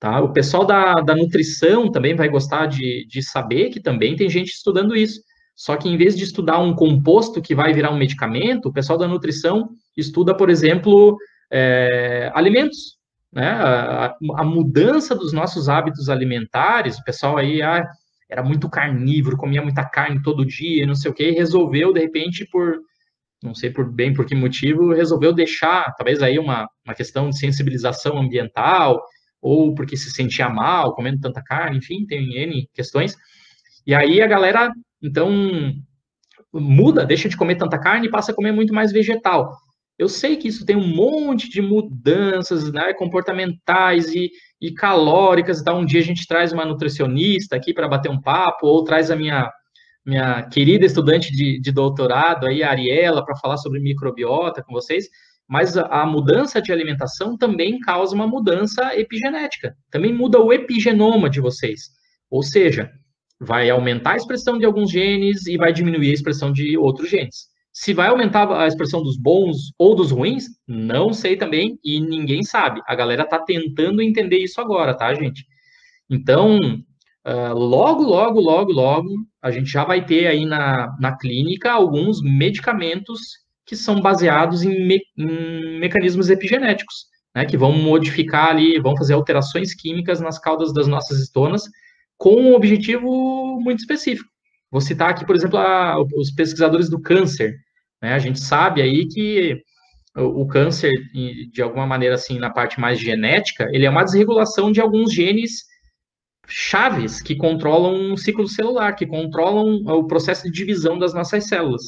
[SPEAKER 2] Tá? O pessoal da, da nutrição também vai gostar de, de saber que também tem gente estudando isso. Só que em vez de estudar um composto que vai virar um medicamento, o pessoal da nutrição estuda, por exemplo, é, alimentos. Né? A, a, mudança dos nossos hábitos alimentares, o pessoal aí, ah, era muito carnívoro, comia muita carne todo dia, não sei o que, resolveu, de repente, por, não sei por bem por que motivo, resolveu deixar, talvez aí uma, uma questão de sensibilização ambiental, ou porque se sentia mal comendo tanta carne, enfim, tem N questões. E aí a galera, então, muda, deixa de comer tanta carne e passa a comer muito mais vegetal. Eu sei que isso tem um monte de mudanças né, comportamentais e, e calóricas. Então, um dia a gente traz uma nutricionista aqui para bater um papo, ou traz a minha, minha querida estudante de, de doutorado, aí, a Ariela, para falar sobre microbiota com vocês. Mas a, a mudança de alimentação também causa uma mudança epigenética. Também muda o epigenoma de vocês. Ou seja, vai aumentar a expressão de alguns genes e vai diminuir a expressão de outros genes. Se vai aumentar a expressão dos bons ou dos ruins, não sei também e ninguém sabe. A galera tá tentando entender isso agora, tá, gente? Então, uh, logo, logo, logo, logo, a gente já vai ter aí na, na clínica alguns medicamentos que são baseados em, me, em mecanismos epigenéticos, né, que vão modificar ali, vão fazer alterações químicas nas caudas das nossas estonas com um objetivo muito específico. Vou citar aqui, por exemplo, a, os pesquisadores do câncer. Né? A gente sabe aí que o, o câncer, de alguma maneira assim, na parte mais genética, ele é uma desregulação de alguns genes chaves que controlam o ciclo celular, que controlam o processo de divisão das nossas células.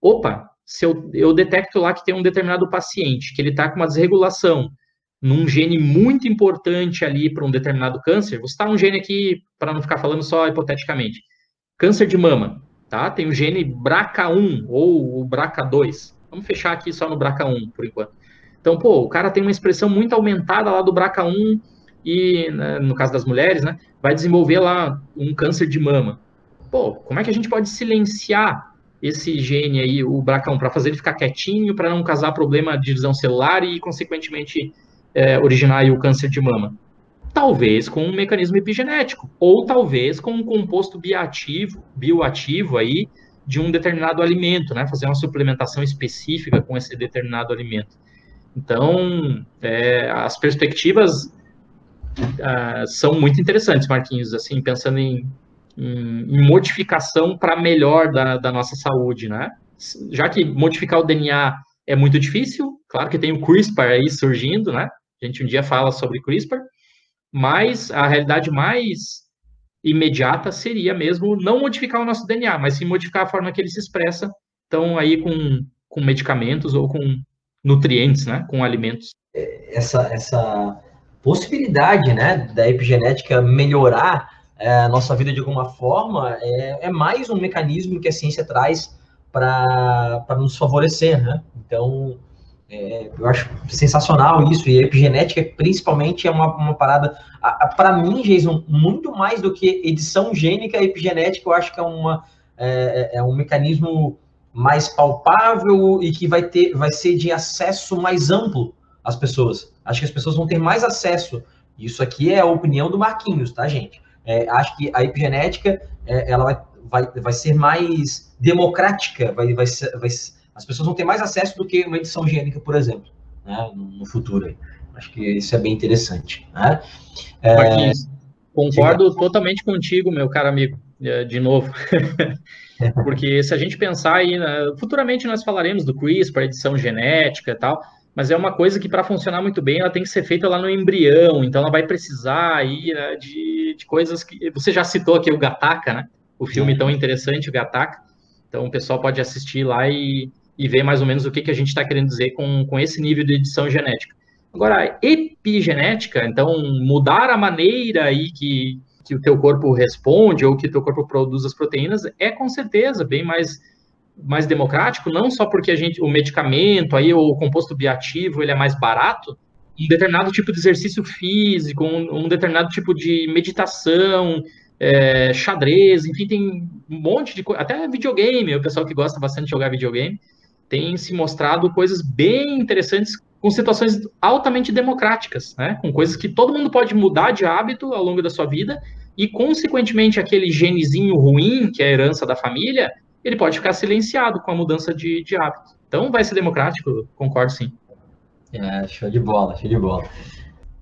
[SPEAKER 2] Opa, se eu, eu detecto lá que tem um determinado paciente, que ele está com uma desregulação num gene muito importante ali para um determinado câncer, vou citar um gene aqui para não ficar falando só hipoteticamente. Câncer de mama, tá? Tem o gene BRCA1 ou o BRCA2. Vamos fechar aqui só no BRCA1 por enquanto. Então, pô, o cara tem uma expressão muito aumentada lá do BRCA1 e, né, no caso das mulheres, né, vai desenvolver lá um câncer de mama. Pô, como é que a gente pode silenciar esse gene aí, o BRCA1, para fazer ele ficar quietinho, para não causar problema de divisão celular e, consequentemente, é, originar o câncer de mama? Talvez com um mecanismo epigenético, ou talvez com um composto bioativo, bioativo aí de um determinado alimento, né? Fazer uma suplementação específica com esse determinado alimento. Então, é, as perspectivas uh, são muito interessantes, Marquinhos, assim, pensando em, em, modificação para melhor da, da nossa saúde, né? Já que modificar o DNA é muito difícil, claro que tem o CRISPR aí surgindo, né? A gente um dia fala sobre CRISPR, mas a realidade mais imediata seria mesmo não modificar o nosso DNA, mas sim modificar a forma que ele se expressa, então aí com, com medicamentos ou com nutrientes, né, com alimentos.
[SPEAKER 1] Essa, essa possibilidade, né, da epigenética melhorar é, a nossa vida de alguma forma é, é mais um mecanismo que a ciência traz para nos favorecer, né? Então, é, eu acho sensacional isso, e a epigenética, principalmente, é uma, uma parada, para mim, Jason, muito mais do que edição gênica, epigenética eu acho que é, uma, é, é, é, um mecanismo mais palpável e que vai, ter, vai ser de acesso mais amplo às pessoas. Acho que as pessoas vão ter mais acesso. Isso aqui é a opinião do Marquinhos, tá, gente? É, acho que a epigenética é, ela vai, vai, vai ser mais democrática, vai, vai, vai, as pessoas vão ter mais acesso do que uma edição gênica, por exemplo, né, no futuro. Acho que isso é bem interessante. Né?
[SPEAKER 2] É, concordo totalmente contigo, meu caro amigo, é, de novo. Porque se a gente pensar aí, né, futuramente nós falaremos do CRISPR, edição genética e tal, mas é uma coisa que para funcionar muito bem ela tem que ser feita lá no embrião, então ela vai precisar aí né, de, de coisas que você já citou aqui o Gataca, né? O filme tão interessante, o Gataca. Então o pessoal pode assistir lá e, e ver mais ou menos o que, que a gente está querendo dizer com, com esse nível de edição genética. Agora, epigenética, então mudar a maneira aí que, que o teu corpo responde ou que o teu corpo produz as proteínas é com certeza bem mais mais democrático, não só porque a gente o medicamento aí o composto bioativo ele é mais barato, um determinado tipo de exercício físico, um, um determinado tipo de meditação, é, xadrez, enfim, tem um monte de coisa, até videogame, o pessoal que gosta bastante de jogar videogame, tem se mostrado coisas bem interessantes com situações altamente democráticas, né? Com coisas que todo mundo pode mudar de hábito ao longo da sua vida e, consequentemente, aquele genezinho ruim, que é a herança da família, ele pode ficar silenciado com a mudança de, de hábito. Então, vai ser democrático, concordo sim.
[SPEAKER 1] É, show de bola, show de bola.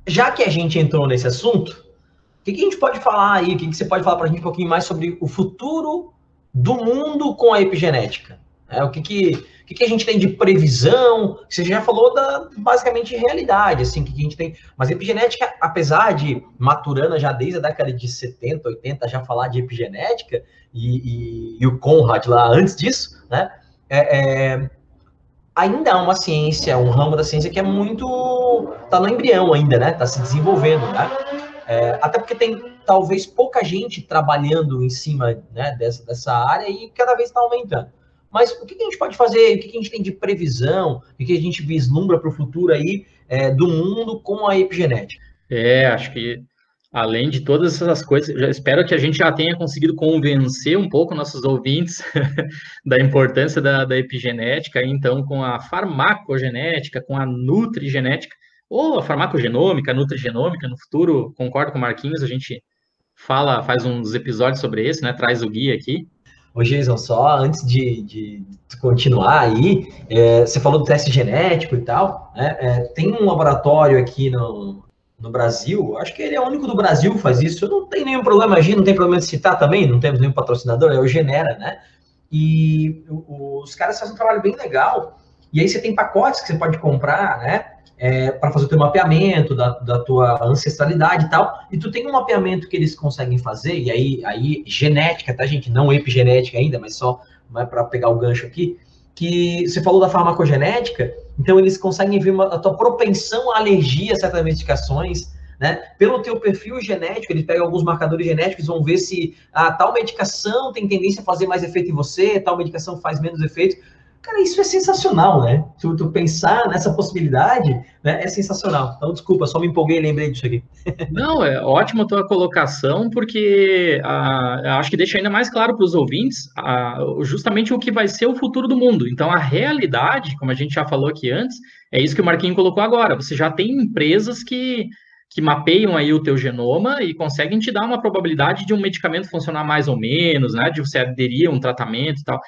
[SPEAKER 1] Já que a gente entrou nesse assunto, o que, que a gente pode falar aí? O que, que você pode falar para a gente um pouquinho mais sobre o futuro do mundo com a epigenética? É, o que, que o que, que, a gente tem de previsão? Você já falou da basicamente realidade, assim, que a gente tem. Mas epigenética, apesar de maturana já desde a década de 70, 80, já falar de epigenética, e, e, e o Conrad lá antes disso, né? É, é, ainda é uma ciência, um ramo da ciência que é muito. tá no embrião ainda, né? Tá se desenvolvendo, né? É, até porque tem talvez pouca gente trabalhando em cima né, dessa, dessa área e cada vez está aumentando. Mas o que, a gente pode fazer? O que, a gente tem de previsão? O que, a gente vislumbra para o futuro aí é, do mundo com a epigenética?
[SPEAKER 2] É, acho que além de todas essas coisas, já espero que a gente já tenha conseguido convencer um pouco nossos ouvintes da importância da, da, epigenética, então com a farmacogenética, com a nutrigenética, ou a farmacogenômica, a nutrigenômica, no futuro, concordo com o Marquinhos, a gente fala, faz uns episódios sobre esse, né, traz o guia aqui,
[SPEAKER 1] Ô, Jason, só antes de, de continuar aí, é, você falou do teste genético e tal, né? É, tem um laboratório aqui no, no Brasil, acho que ele é o único do Brasil que faz isso, não tem nenhum problema, a não tem problema de citar também, não temos nenhum patrocinador, é o Genera, né? E os caras fazem um trabalho bem legal, E aí você tem pacotes que você pode comprar, né? É, para fazer o teu mapeamento da, da tua ancestralidade e tal. E tu tem um mapeamento que eles conseguem fazer, e aí, aí genética, tá, gente? Não epigenética ainda, mas só para pegar o gancho aqui, que você falou da farmacogenética, então eles conseguem ver uma, a tua propensão à alergia a certas medicações, né? Pelo teu perfil genético, eles pegam alguns marcadores genéticos, vão ver se a tal medicação tem tendência a fazer mais efeito em você, tal medicação faz menos efeito. Cara, isso é sensacional, né? Tu, tu pensar nessa possibilidade né, é sensacional. Então, desculpa, só me empolguei e lembrei disso aqui.
[SPEAKER 2] Não, é ótima tua colocação, porque ah, acho que deixa ainda mais claro para os ouvintes ah, justamente o que vai ser o futuro do mundo. Então, a realidade, como a gente já falou aqui antes, é isso que o Marquinho colocou agora. Você já tem empresas que que mapeiam aí o teu genoma e conseguem te dar uma probabilidade de um medicamento funcionar mais ou menos, né? De você aderir a um tratamento e tal.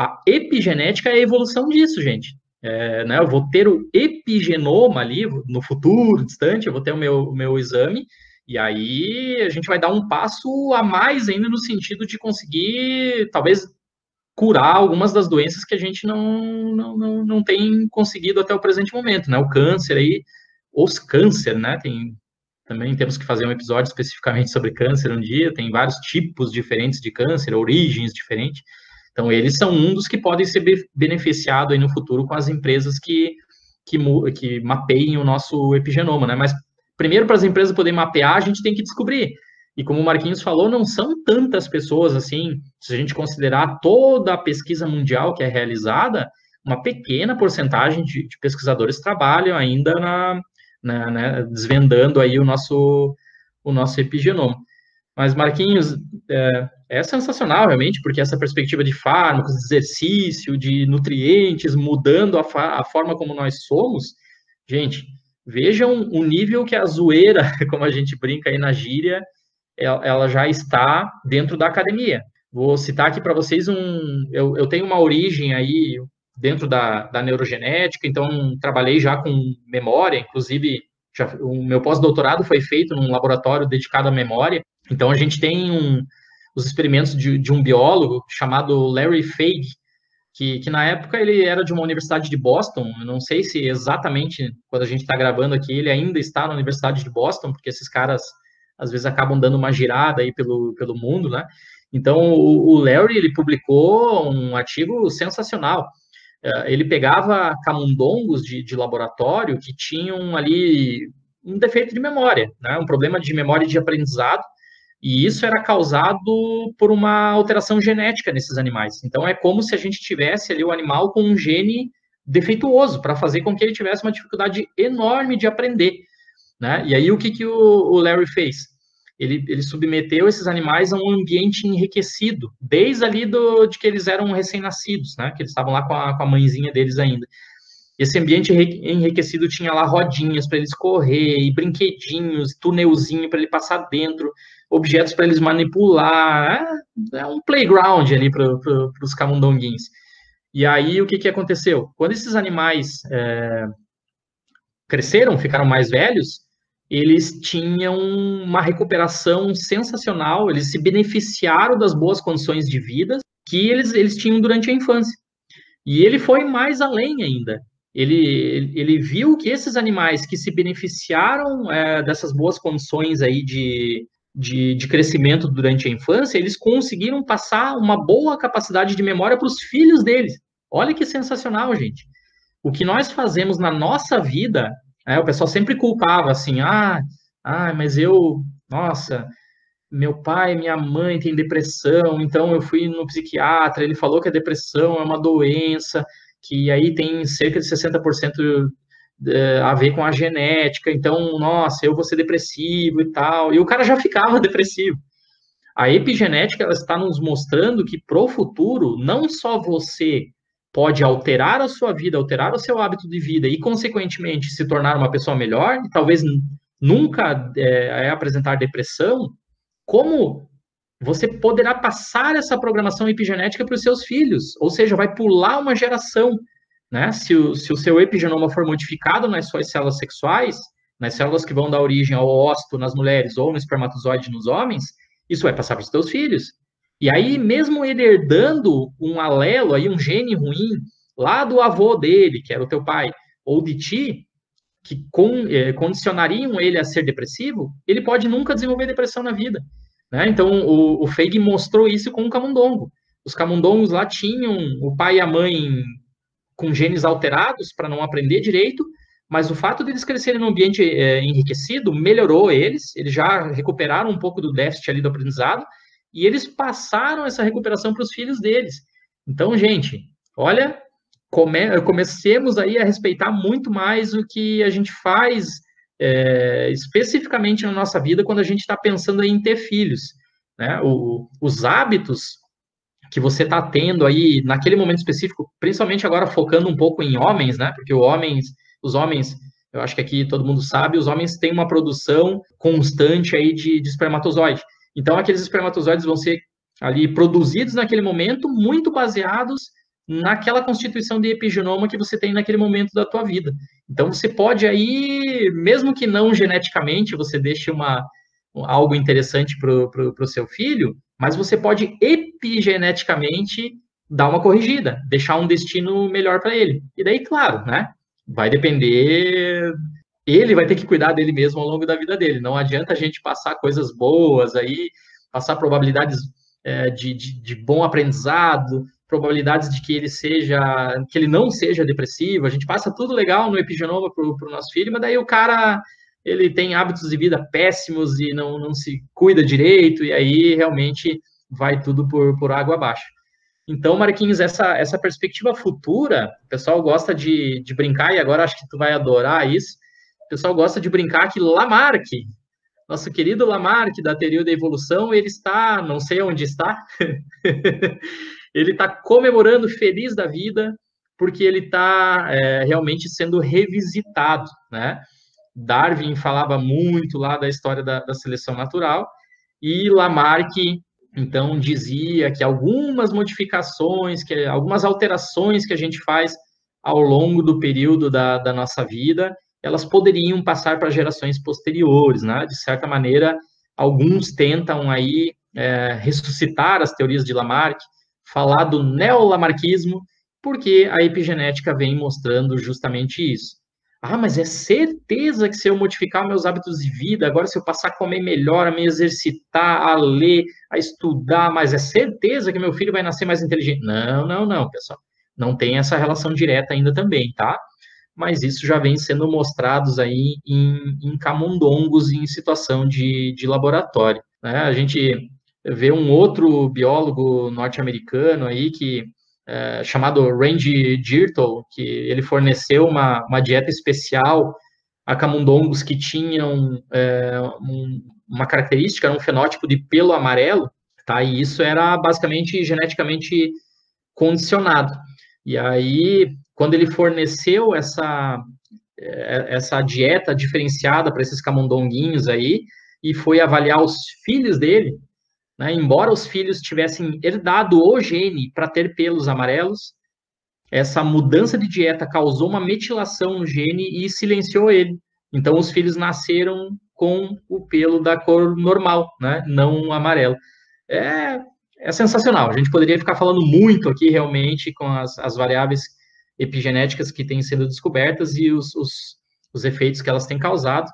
[SPEAKER 2] A epigenética é a evolução disso, gente. É, né, eu vou ter o epigenoma ali no futuro distante, eu vou ter o meu, o meu exame, e aí a gente vai dar um passo a mais ainda no sentido de conseguir, talvez, curar algumas das doenças que a gente não, não, não, não tem conseguido até o presente momento, né? O câncer aí, os câncer, né? Tem, também temos que fazer um episódio especificamente sobre câncer um dia, tem vários tipos diferentes de câncer, origens diferentes. Então, eles são um dos que podem ser beneficiados no futuro com as empresas que, que, que mapeiem o nosso epigenoma, né? Mas, primeiro, para as empresas poderem mapear, a gente tem que descobrir. E como o Marquinhos falou, não são tantas pessoas assim, se a gente considerar toda a pesquisa mundial que é realizada, uma pequena porcentagem de, de pesquisadores trabalham ainda na, na né, desvendando aí o nosso, o nosso epigenoma. Mas, Marquinhos, é, é sensacional, realmente, porque essa perspectiva de fármacos, de exercício, de nutrientes, mudando a, a forma como nós somos, gente, vejam o nível que a zoeira, como a gente brinca aí na gíria, ela, ela já está dentro da academia. Vou citar aqui para vocês um. Eu, eu, tenho uma origem aí dentro da, da neurogenética, então trabalhei já com memória, inclusive já, o meu pós-doutorado foi feito num laboratório dedicado à memória. Então a gente tem um, os experimentos de, de, um biólogo chamado Larry Fage, que, que, na época ele era de uma universidade de Boston. Eu não sei se exatamente quando a gente está gravando aqui ele ainda está na Universidade de Boston, porque esses caras às vezes acabam dando uma girada aí pelo, pelo mundo, né? Então o, o Larry ele publicou um artigo sensacional é, ele pegava camundongos de, de laboratório que tinham ali um defeito de memória, né, um problema de memória de aprendizado, e isso era causado por uma alteração genética nesses animais. Então é como se a gente tivesse ali o animal com um gene defeituoso para fazer com que ele tivesse uma dificuldade enorme de aprender. Né? E aí o que, que o, Larry fez? ele, ele submeteu esses animais a um ambiente enriquecido, desde ali do, de que eles eram recém-nascidos, né? Que eles estavam lá com a, com a mãezinha deles ainda. Esse ambiente enriquecido tinha lá rodinhas para eles correr, e brinquedinhos, túnelzinho para ele passar dentro, objetos para eles manipular. É, é um playground ali para pro, os camundonguins. E aí, o que, que aconteceu? Quando esses animais é, cresceram, ficaram mais velhos, eles tinham uma recuperação sensacional, eles se beneficiaram das boas condições de vida que eles, eles tinham durante a infância. E ele foi mais além ainda. Ele, ele viu que esses animais que se beneficiaram é, dessas boas condições aí de, de, de, crescimento durante a infância, eles conseguiram passar uma boa capacidade de memória para os filhos deles. Olha que sensacional, gente. O que nós fazemos na nossa vida é, o pessoal sempre culpava assim, ah, ah, mas eu, nossa, meu pai minha mãe têm depressão, então eu fui no psiquiatra, ele falou que a depressão é uma doença, que aí tem cerca de 60% é, a ver com a genética, então, nossa, eu vou ser depressivo e tal, e o cara já ficava depressivo. A epigenética ela está nos mostrando que pro futuro, não só você pode alterar a sua vida, alterar o seu hábito de vida e, consequentemente, se tornar uma pessoa melhor, e talvez nunca é, é apresentar depressão, como você poderá passar essa programação epigenética para os seus filhos, ou seja, vai pular uma geração, né? Se o, se o seu epigenoma for modificado nas suas células sexuais, nas células que vão dar origem ao ócito nas mulheres ou no espermatozoide nos homens, isso vai passar para os seus filhos. E aí, mesmo ele herdando um alelo, aí, um gene ruim, lá do avô dele, que era o teu pai, ou de ti, que con, eh, condicionariam ele a ser depressivo, ele pode nunca desenvolver depressão na vida. Né? Então, o, o Feig mostrou isso com o camundongo. Os camundongos lá tinham o pai e a mãe com genes alterados para não aprender direito, mas o fato deles crescerem num ambiente é, enriquecido melhorou eles, eles já recuperaram um pouco do déficit ali do aprendizado, e eles passaram essa recuperação para os filhos deles. Então, gente, olha, come, comecemos aí a respeitar muito mais o que a gente faz é, especificamente na nossa vida quando a gente está pensando em ter filhos. Né? O, os hábitos que você está tendo aí naquele momento específico, principalmente agora focando um pouco em homens, né? Porque homens, os homens, eu acho que aqui todo mundo sabe, os homens têm uma produção constante aí de, de espermatozoide. Então aqueles espermatozoides vão ser ali produzidos naquele momento, muito baseados naquela constituição de epigenoma que você tem naquele momento da tua vida. Então você pode aí, mesmo que não geneticamente, você deixe uma, algo interessante para o seu filho, mas você pode epigeneticamente dar uma corrigida, deixar um destino melhor para ele. E daí, claro, né? Vai depender. Ele vai ter que cuidar dele mesmo ao longo da vida dele. Não adianta a gente passar coisas boas aí, passar probabilidades é, de, de, de bom aprendizado, probabilidades de que ele seja, que ele não seja depressivo, a gente passa tudo legal no epigenoma para o nosso filho, mas daí o cara ele tem hábitos de vida péssimos e não, não se cuida direito, e aí realmente vai tudo por, por água abaixo. Então, Marquinhos, essa, essa perspectiva futura, o pessoal gosta de, de brincar, e agora acho que tu vai adorar isso, o pessoal gosta de brincar que Lamarck, nosso querido Lamarck, da teoria da evolução, ele está, não sei onde está, ele está comemorando feliz da vida, porque ele está é, realmente sendo revisitado, né? Darwin falava muito lá da história da, da seleção natural, e Lamarck, então, dizia que algumas modificações, que algumas alterações que a gente faz ao longo do período da, da nossa vida, elas poderiam passar para gerações posteriores, né? De certa maneira, alguns tentam aí é, ressuscitar as teorias de Lamarck, falar do neolamarquismo, porque a epigenética vem mostrando justamente isso. Ah, mas é certeza que se eu modificar meus hábitos de vida, agora se eu passar a comer melhor, a me exercitar, a ler, a estudar, mas é certeza que meu filho vai nascer mais inteligente? Não, não, não, pessoal. Não tem essa relação direta ainda também, tá? Mas isso já vem sendo mostrados aí em, em camundongos em situação de, de laboratório. Né? A gente vê um outro biólogo norte-americano aí que é, chamado Randy Girtle, que ele forneceu uma, uma dieta especial a camundongos que tinham é, um, uma característica, um fenótipo de pelo amarelo, tá? E isso era basicamente geneticamente condicionado. E aí, quando ele forneceu essa é, essa dieta diferenciada para esses camundonguinhos aí e foi avaliar os filhos dele, né? Embora os filhos tivessem herdado o gene para ter pelos amarelos, essa mudança de dieta causou uma metilação no gene e silenciou ele. Então, os filhos nasceram com o pelo da cor normal, né? não amarelo. É, é sensacional. A gente poderia ficar falando muito aqui, realmente, com as, as variáveis epigenéticas que têm sido descobertas e os, os, os efeitos que elas têm causado.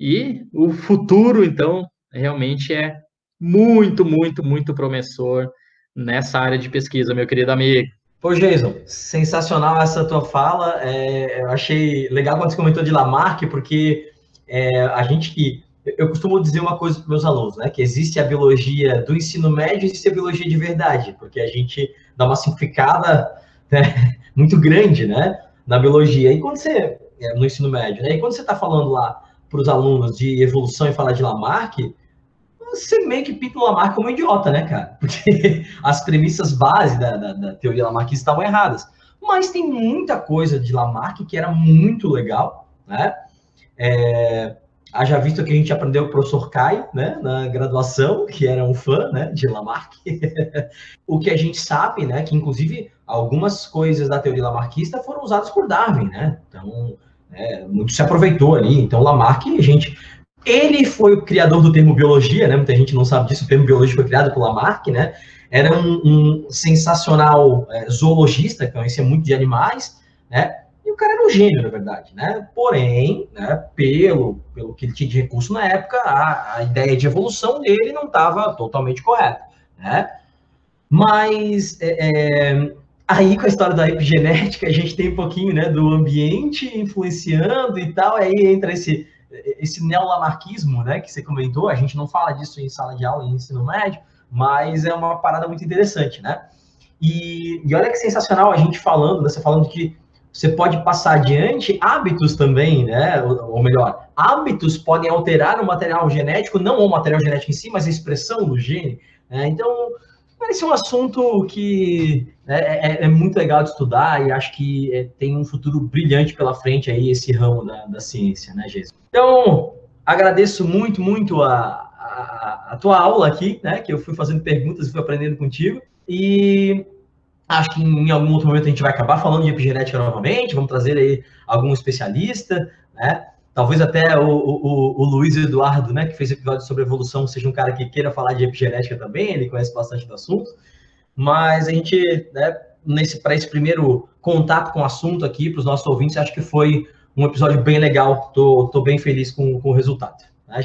[SPEAKER 2] E o futuro, então, realmente é muito, muito, muito promissor nessa área de pesquisa, meu querido amigo.
[SPEAKER 1] Pô, Jason, sensacional essa tua fala. É, eu achei legal quando você comentou de Lamarck, porque é, a gente que. Eu costumo dizer uma coisa para meus alunos, né? Que existe a biologia do ensino médio e existe a biologia de verdade, porque a gente dá uma simplificada né, muito grande, né? Na biologia. E quando você. É, no ensino médio, né? E quando você está falando lá para os alunos de evolução e falar de Lamarck, você meio que pinta o Lamarck como um idiota, né, cara? Porque as premissas base da, da, da teoria Lamarckista estavam erradas. Mas tem muita coisa de Lamarck que era muito legal, né? É, haja visto que a gente aprendeu o professor Kai, né, na graduação, que era um fã, né, de Lamarck. o que a gente sabe, né, que inclusive algumas coisas da teoria lamarquista foram usadas por Darwin, né? Então, é, muito se aproveitou ali. Então, Lamarck, a gente Ele foi o criador do termo biologia, né? Muita gente não sabe disso, o termo biologia foi criado por Lamarck, né? Era um, um sensacional é, zoologista, que conhecia muito de animais, né? E o cara era um gênio, na verdade, né? Porém, né, pelo, pelo que ele tinha de recurso na época, a, a ideia de evolução dele não estava totalmente correta, né? Mas é, é, aí com a história da epigenética, a gente tem um pouquinho né, do ambiente influenciando e tal, aí entra esse, esse neolamarquismo, né, que você comentou, a gente não fala disso em sala de aula, em ensino médio, mas é uma parada muito interessante, né? E, e olha que sensacional a gente falando, né, você falando que você pode passar adiante hábitos também, né? Ou, ou, melhor, hábitos podem alterar o material genético, não o material genético em si, mas a expressão do gene. Né? Então, é um assunto que é, é, é, muito legal de estudar e acho que é, tem um futuro brilhante pela frente aí, esse ramo da, da ciência, né, Jesus? Então, agradeço muito, muito a, a, a, tua aula aqui, né, que eu fui fazendo perguntas e fui aprendendo contigo. E acho que em algum outro momento a gente vai acabar falando de epigenética novamente, vamos trazer aí algum especialista, né? Talvez até o, o, o, Luiz Eduardo, né, que fez episódio sobre evolução, seja um cara que queira falar de epigenética também, ele conhece bastante do assunto. Mas a gente, né, nesse para esse primeiro contato com o assunto aqui, para os nossos ouvintes, acho que foi um episódio bem legal. Tô, tô bem feliz com, com o resultado. Né?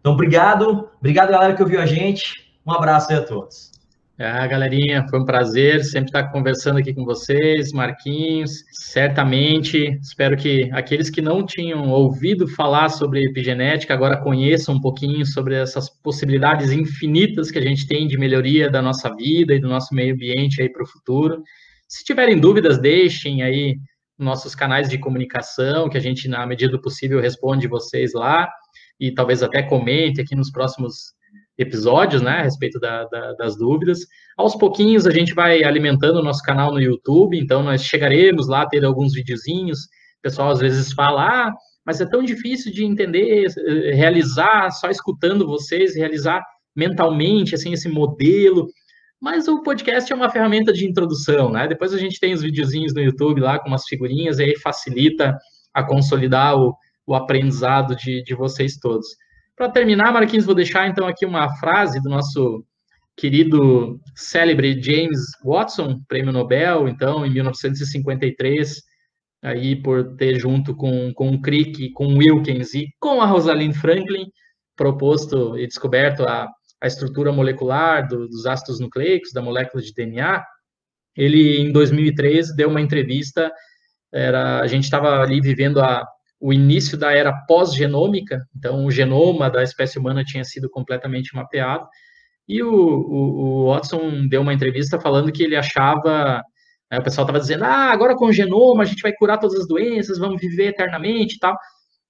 [SPEAKER 1] Então, obrigado. Obrigado, galera, que ouviu a gente. Um abraço aí a todos.
[SPEAKER 2] Ah, galerinha, foi um prazer sempre estar conversando aqui com vocês, Marquinhos. Certamente, espero que aqueles que não tinham ouvido falar sobre epigenética agora conheçam um pouquinho sobre essas possibilidades infinitas que a gente tem de melhoria da nossa vida e do nosso meio ambiente aí para o futuro. Se tiverem dúvidas, deixem aí nossos canais de comunicação, que a gente, na medida do possível, responde vocês lá e talvez até comente aqui nos próximos episódios, né, a respeito da, da, das dúvidas. Aos pouquinhos a gente vai alimentando o nosso canal no YouTube, então nós chegaremos lá a ter alguns videozinhos. O pessoal às vezes fala, ah, mas é tão difícil de entender, eh, realizar só escutando vocês, realizar mentalmente, assim, esse modelo. Mas o podcast é uma ferramenta de introdução, né? Depois a gente tem os videozinhos no YouTube lá com umas figurinhas, e aí facilita a consolidar o, o aprendizado de, de vocês todos. Para terminar, Marquinhos, vou deixar então aqui uma frase do nosso querido célebre James Watson, prêmio Nobel, então, em 1953, aí por ter junto com, com o Crick, com o Wilkins e com a Rosalind Franklin proposto e descoberto a, a estrutura molecular do, dos ácidos nucleicos, da molécula de DNA, ele, em 2003, deu uma entrevista, era, a gente estava ali vivendo a, o início da era pós-genômica, então o genoma da espécie humana tinha sido completamente mapeado, e o, o, o Watson deu uma entrevista falando que ele achava, né, o pessoal estava dizendo, ah, agora com o genoma a gente vai curar todas as doenças, vamos viver eternamente e tal,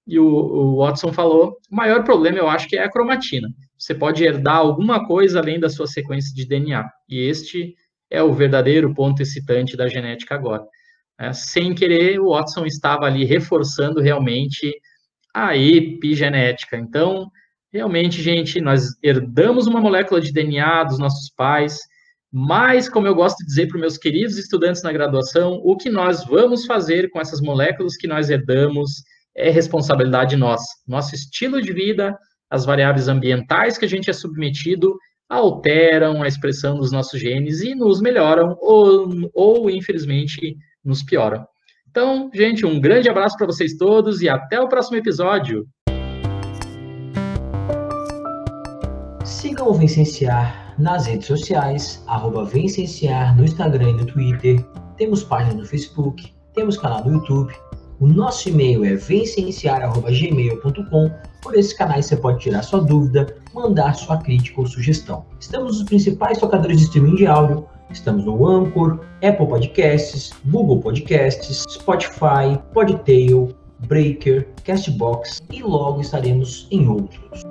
[SPEAKER 2] e o, o Watson falou, o maior problema eu acho que é a cromatina, você pode herdar alguma coisa além da sua sequência de DNA, e este é o verdadeiro ponto excitante da genética agora. É, sem querer, o Watson estava ali reforçando realmente a epigenética. Então, realmente, gente, nós herdamos uma molécula de DNA dos nossos pais, mas, como eu gosto de dizer para os meus queridos estudantes na graduação, o que nós vamos fazer com essas moléculas que nós herdamos é responsabilidade nossa. Nosso estilo de vida, as variáveis ambientais que a gente é submetido, alteram a expressão dos nossos genes e nos melhoram, ou, ou infelizmente, nos pioram. Então, gente, um grande abraço para vocês todos e até o próximo episódio.
[SPEAKER 1] Sigam o Vencenciar nas redes sociais, arroba Vencenciar no Instagram e no Twitter. Temos página no Facebook, temos canal no YouTube. O nosso e-mail é vencenciar.gmail.com. Por esses canais você pode tirar sua dúvida, mandar sua crítica ou sugestão. Estamos nos principais tocadores de streaming de áudio, Estamos no Anchor, Apple Podcasts, Google Podcasts, Spotify, Podtail, Breaker, Castbox e logo estaremos em outros.